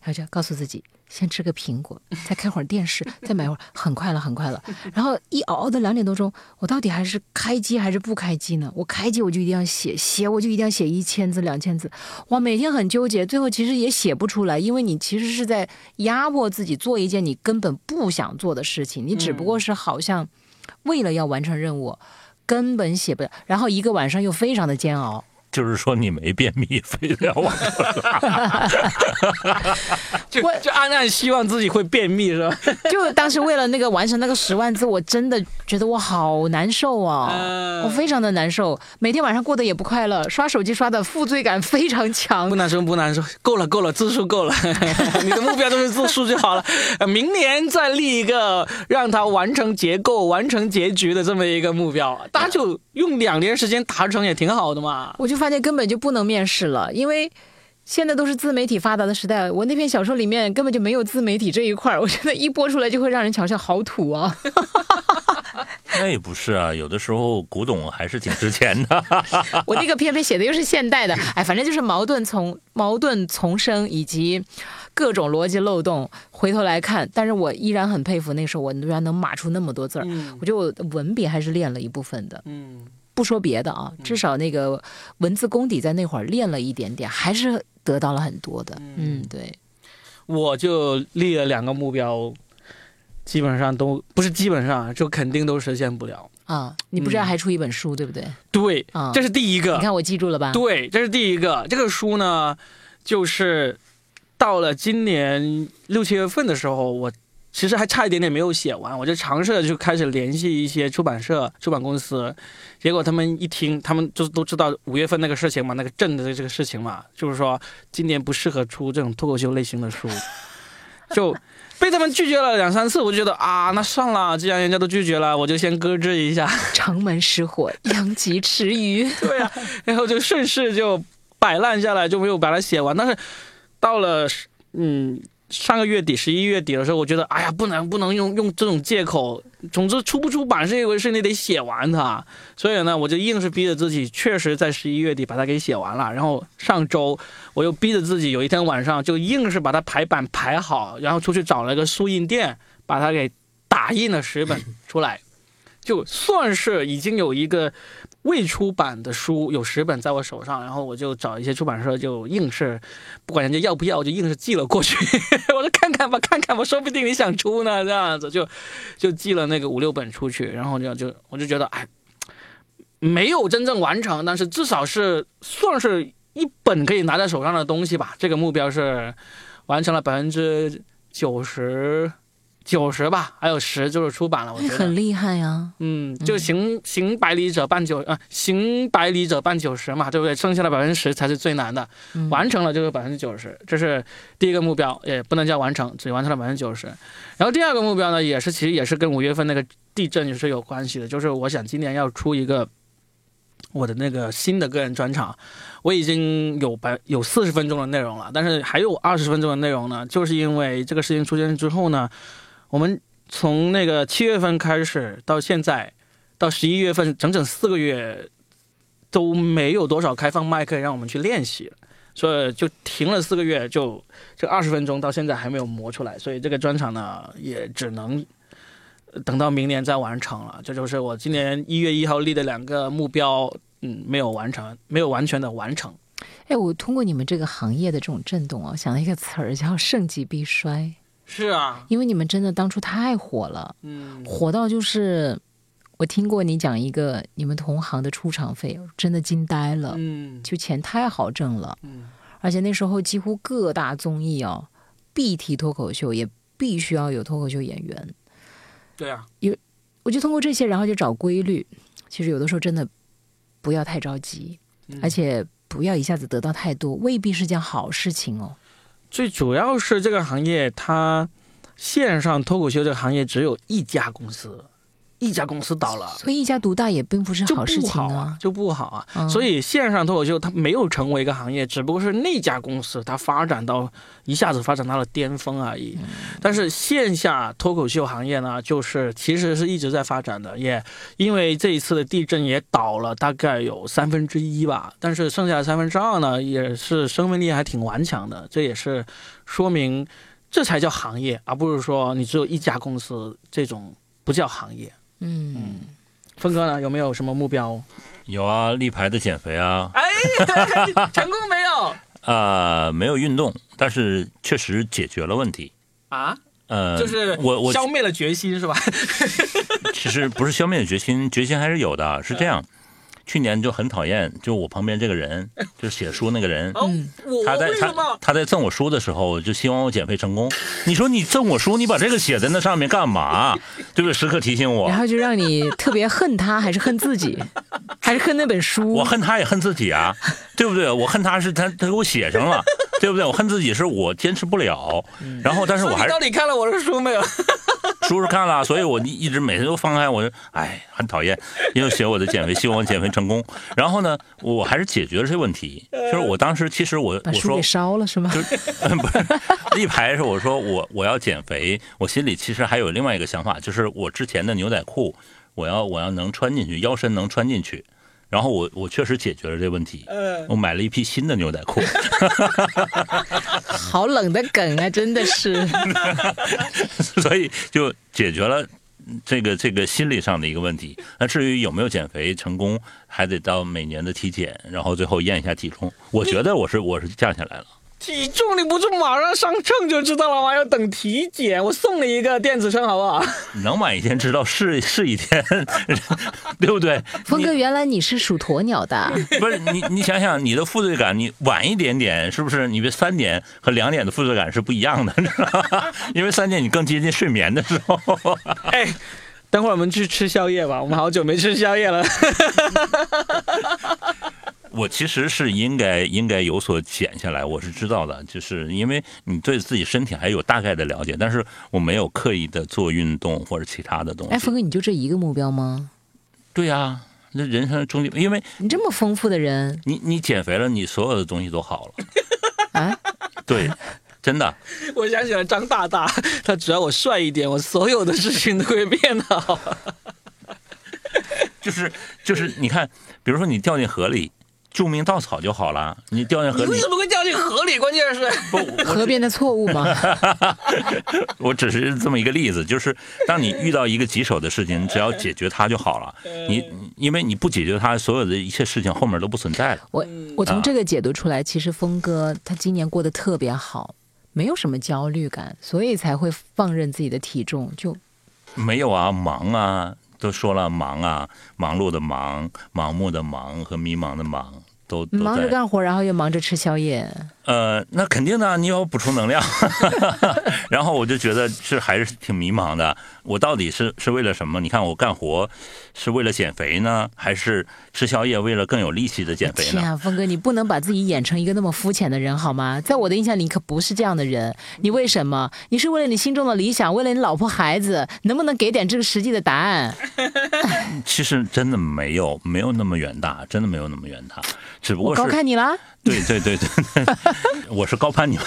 然后就告诉自己。先吃个苹果，再看会儿电视，再买会儿，很快了，很快了。然后一熬熬到两点多钟，我到底还是开机还是不开机呢？我开机我就一定要写，写我就一定要写一千字、两千字。哇，每天很纠结，最后其实也写不出来，因为你其实是在压迫自己做一件你根本不想做的事情，你只不过是好像为了要完成任务，根本写不了。然后一个晚上又非常的煎熬。就是说你没便秘，非得要往拉，就就暗暗希望自己会便秘是吧？就当时为了那个完成那个十万字，我真的觉得我好难受啊，我非常的难受，每天晚上过得也不快乐，刷手机刷的负罪感非常强。不难受不难受，够了够了，字数够了，你的目标都是字数就好了，明年再立一个让他完成结构、完成结局的这么一个目标，大家就用两年时间达成也挺好的嘛。我就发。现根本就不能面试了，因为现在都是自媒体发达的时代。我那篇小说里面根本就没有自媒体这一块，我觉得一播出来就会让人嘲笑，好土啊！那也不是啊，有的时候古董还是挺值钱的。我那个偏偏写的又是现代的，哎，反正就是矛盾从矛盾丛生以及各种逻辑漏洞。回头来看，但是我依然很佩服那时候我居然能码出那么多字儿。我觉得我文笔还是练了一部分的。嗯。不说别的啊，至少那个文字功底在那会儿练了一点点，还是得到了很多的。嗯，对，我就立了两个目标，基本上都不是基本上，就肯定都实现不了啊。你不是还出一本书对不对？对，啊，这是第一个。你看我记住了吧？对，这是第一个。这个书呢，就是到了今年六七月份的时候，我。其实还差一点点没有写完，我就尝试着就开始联系一些出版社、出版公司，结果他们一听，他们就都知道五月份那个事情嘛，那个震的这个事情嘛，就是说今年不适合出这种脱口秀类型的书，就被他们拒绝了两三次，我就觉得啊，那算了，既然人家都拒绝了，我就先搁置一下。城门失火，殃及池鱼。对啊，然后就顺势就摆烂下来，就没有把它写完。但是到了嗯。上个月底十一月底的时候，我觉得哎呀，不能不能用用这种借口。总之出不出版是一回事，你得写完它。所以呢，我就硬是逼着自己，确实在十一月底把它给写完了。然后上周我又逼着自己，有一天晚上就硬是把它排版排好，然后出去找了个速印店，把它给打印了十本出来，就算是已经有一个。未出版的书有十本在我手上，然后我就找一些出版社，就硬是，不管人家要不要，就硬是寄了过去。我说看看吧，看看吧，说不定你想出呢，这样子就就寄了那个五六本出去，然后就就我就觉得，哎，没有真正完成，但是至少是算是一本可以拿在手上的东西吧。这个目标是完成了百分之九十。九十吧，还有十就是出版了，我觉得很厉害呀。嗯，就行行百里者半九啊，行百里者半九十嘛，对不对？剩下的百分之十才是最难的，完成了就是百分之九十，这是第一个目标，也不能叫完成，只完成了百分之九十。然后第二个目标呢，也是其实也是跟五月份那个地震也是有关系的，就是我想今年要出一个我的那个新的个人专场，我已经有百有四十分钟的内容了，但是还有二十分钟的内容呢，就是因为这个事情出现之后呢。我们从那个七月份开始到现在，到十一月份，整整四个月都没有多少开放麦可以让我们去练习，所以就停了四个月，就这二十分钟到现在还没有磨出来，所以这个专场呢也只能等到明年再完成了。这就是我今年一月一号立的两个目标，嗯，没有完成，没有完全的完成。哎，我通过你们这个行业的这种震动啊，想到一个词儿叫“盛极必衰”。是啊，因为你们真的当初太火了，嗯，火到就是我听过你讲一个你们同行的出场费，真的惊呆了，嗯，就钱太好挣了，嗯，而且那时候几乎各大综艺哦必提脱口秀，也必须要有脱口秀演员，对啊，有我就通过这些，然后就找规律。其实有的时候真的不要太着急，而且不要一下子得到太多，未必是件好事情哦。最主要是这个行业，它线上脱口秀这个行业只有一家公司，一家公司倒了，所以一家独大也并不是好事情啊，就不好啊。所以线上脱口秀它没有成为一个行业，只不过是那家公司它发展到一下子发展到了巅峰而已。但是线下脱口秀行业呢，就是其实是一直在发展的，也因为这一次的地震也倒了大概有三分之一吧，但是剩下的三分之二呢，也是生命力还挺顽强的。这也是说明这才叫行业，而不是说你只有一家公司这种不叫行业。嗯，峰哥呢？有没有什么目标？有啊，立牌的减肥啊。哎，成功没有？啊，没有运动，但是确实解决了问题。啊？呃，就是我我消灭了决心是吧？其实不是消灭了决心，决心还是有的。是这样。去年就很讨厌，就我旁边这个人，就是写书那个人，他在他他在赠我书的时候，就希望我减肥成功。你说你赠我书，你把这个写在那上面干嘛？对不对？时刻提醒我，然后就让你特别恨他，还是恨自己，还是恨那本书？我恨他也恨自己啊，对不对？我恨他是他他给我写上了，对不对？我恨自己是我坚持不了，然后但是我还是到底看了我的书没有？书是看了，所以我一直每天都翻开，我就哎很讨厌，因为写我的减肥，希望我减肥。成功，然后呢，我还是解决了这个问题。就是我当时其实我我说给烧了是吗？就不是一排是我说我我要减肥，我心里其实还有另外一个想法，就是我之前的牛仔裤，我要我要能穿进去，腰身能穿进去。然后我我确实解决了这问题，我买了一批新的牛仔裤。好冷的梗啊，真的是。所以就解决了。这个这个心理上的一个问题，那至于有没有减肥成功，还得到每年的体检，然后最后验一下体重。我觉得我是我是降下来了。体重你不是马上上秤就知道了吗？要等体检，我送你一个电子秤好不好？能晚一天知道是是一天，对不对？峰哥，原来你是属鸵鸟的。不是你，你想想你的负罪感，你晚一点点，是不是？你别三点和两点的负罪感是不一样的，因为三点你更接近睡眠的时候。哎，等会儿我们去吃宵夜吧，我们好久没吃宵夜了。我其实是应该应该有所减下来，我是知道的，就是因为你对自己身体还有大概的了解，但是我没有刻意的做运动或者其他的东西。哎，峰哥，你就这一个目标吗？对呀，那人生终极，因为你这么丰富的人，你你减肥了，你所有的东西都好了。啊？对。真的。我想起了张大大，他只要我帅一点，我所有的事情都会变好。就是就是，你看，比如说你掉进河里。救命稻草就好了，你掉进河里，你为什么会掉进河里？关键是不河边的错误吗？我只是这么一个例子，就是当你遇到一个棘手的事情，你只要解决它就好了。你因为你不解决它，所有的一切事情后面都不存在了。我我从这个解读出来，其实峰哥他今年过得特别好，没有什么焦虑感，所以才会放任自己的体重就没有啊，忙啊。都说了忙啊，忙碌的忙，盲目的忙和迷茫的忙，都忙着干活，然后又忙着吃宵夜。呃，那肯定的，你要补充能量。然后我就觉得是还是挺迷茫的，我到底是是为了什么？你看我干活是为了减肥呢，还是吃宵夜为了更有力气的减肥呢？天啊，峰哥，你不能把自己演成一个那么肤浅的人好吗？在我的印象里，你可不是这样的人。你为什么？你是为了你心中的理想，为了你老婆孩子，能不能给点这个实际的答案？其实真的没有，没有那么远大，真的没有那么远大，只不过是高看你了。对对对对，我是高攀你们。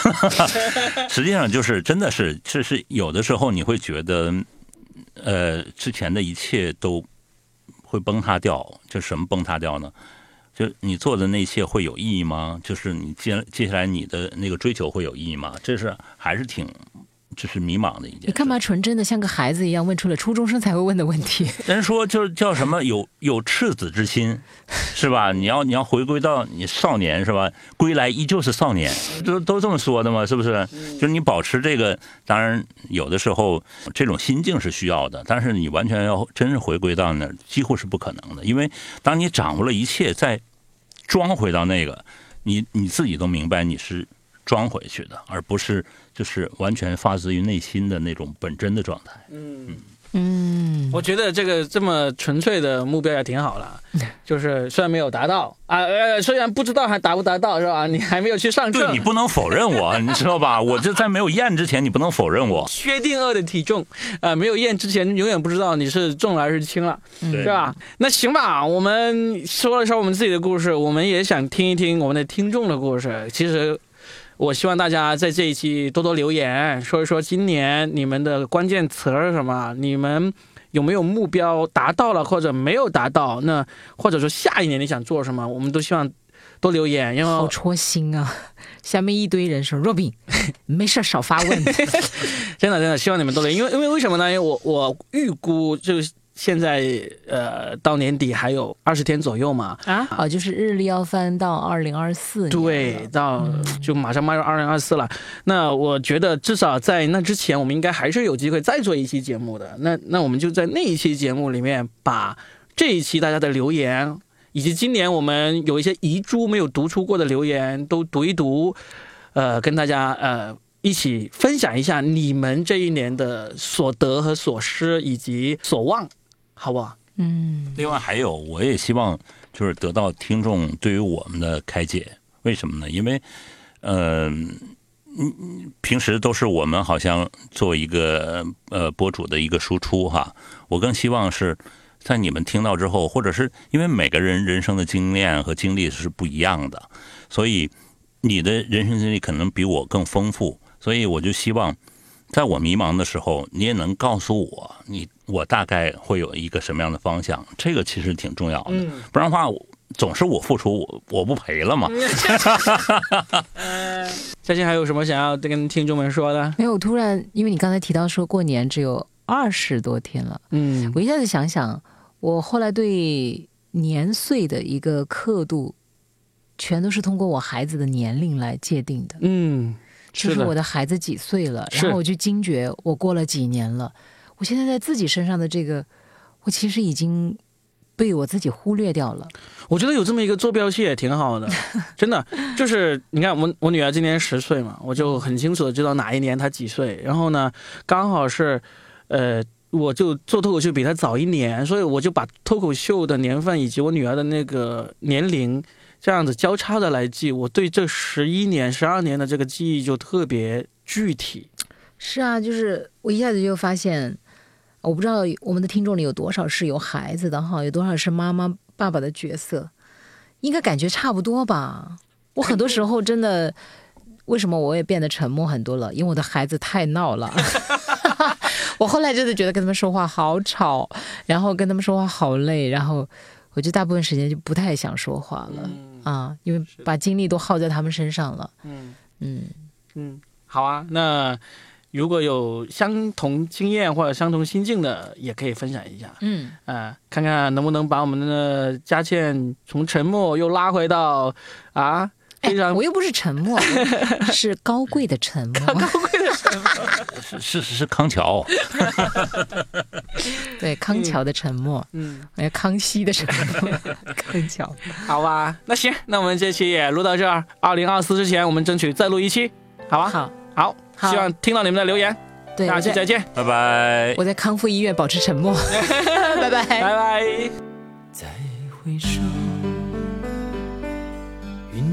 实际上就是真的是，这是有的时候你会觉得，呃，之前的一切都会崩塌掉。就什么崩塌掉呢？就你做的那些会有意义吗？就是你接接下来你的那个追求会有意义吗？这是还是挺。这是迷茫的一件。你干嘛纯真的像个孩子一样问出了初中生才会问的问题？人说就是叫什么有有赤子之心，是吧？你要你要回归到你少年是吧？归来依旧是少年，都都这么说的嘛，是不是？就是你保持这个，当然有的时候这种心境是需要的，但是你完全要真是回归到那儿，几乎是不可能的。因为当你掌握了一切，再装回到那个，你你自己都明白你是装回去的，而不是。就是完全发自于内心的那种本真的状态。嗯嗯，我觉得这个这么纯粹的目标也挺好了。就是虽然没有达到啊，呃，虽然不知道还达不达到是吧？你还没有去上证，你不能否认我，你知道吧？我这在没有验之前，你不能否认我。薛定谔的体重啊，没有验之前，永远不知道你是重了还是轻了，是吧？那行吧，我们说了说我们自己的故事，我们也想听一听我们的听众的故事。其实。我希望大家在这一期多多留言，说一说今年你们的关键词是什么？你们有没有目标达到了或者没有达到？那或者说下一年你想做什么？我们都希望多留言，因为好戳心啊！下面一堆人说若冰，没事少发问，真的真的希望你们多留，因为因为为什么呢？因为我我预估就。现在呃，到年底还有二十天左右嘛啊，好，就是日历要翻到二零二四年，对，到就马上迈入二零二四了。那我觉得至少在那之前，我们应该还是有机会再做一期节目的。那那我们就在那一期节目里面，把这一期大家的留言，以及今年我们有一些遗珠没有读出过的留言，都读一读，呃，跟大家呃一起分享一下你们这一年的所得和所失以及所望。好不好？嗯。另外还有，我也希望就是得到听众对于我们的开解。为什么呢？因为，嗯，平时都是我们好像做一个呃博主的一个输出哈。我更希望是在你们听到之后，或者是因为每个人人生的经验和经历是不一样的，所以你的人生经历可能比我更丰富，所以我就希望。在我迷茫的时候，你也能告诉我，你我大概会有一个什么样的方向？这个其实挺重要的，不然的话，总是我付出，我我不赔了嘛。嘉欣还有什么想要跟听众们说的？没有，突然因为你刚才提到说过年只有二十多天了，嗯，我一下子想想，我后来对年岁的一个刻度，全都是通过我孩子的年龄来界定的，嗯。就是我的孩子几岁了，然后我就惊觉我过了几年了。我现在在自己身上的这个，我其实已经被我自己忽略掉了。我觉得有这么一个坐标系也挺好的，真的。就是你看，我我女儿今年十岁嘛，我就很清楚的知道哪一年她几岁。然后呢，刚好是，呃，我就做脱口秀比她早一年，所以我就把脱口秀的年份以及我女儿的那个年龄。这样子交叉的来记，我对这十一年、十二年的这个记忆就特别具体。是啊，就是我一下子就发现，我不知道我们的听众里有多少是有孩子的哈，有多少是妈妈、爸爸的角色，应该感觉差不多吧。我很多时候真的，为什么我也变得沉默很多了？因为我的孩子太闹了。我后来真的觉得跟他们说话好吵，然后跟他们说话好累，然后我就大部分时间就不太想说话了啊，因为把精力都耗在他们身上了。嗯嗯嗯，好啊，那如果有相同经验或者相同心境的，也可以分享一下。嗯啊，看看能不能把我们的佳倩从沉默又拉回到啊。哎，我又不是沉默，是高贵的沉默。高贵的沉默，是是是康桥。对，康桥的沉默。嗯，哎，康熙的沉默。康桥。好吧，那行，那我们这期也录到这儿。二零二四之前，我们争取再录一期，好吧？好，好，希望听到你们的留言。对，下期再见，拜拜。我在康复医院保持沉默。拜拜，拜拜。再回首。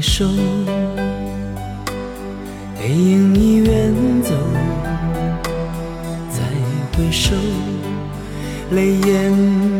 回首背影已远走再回首泪眼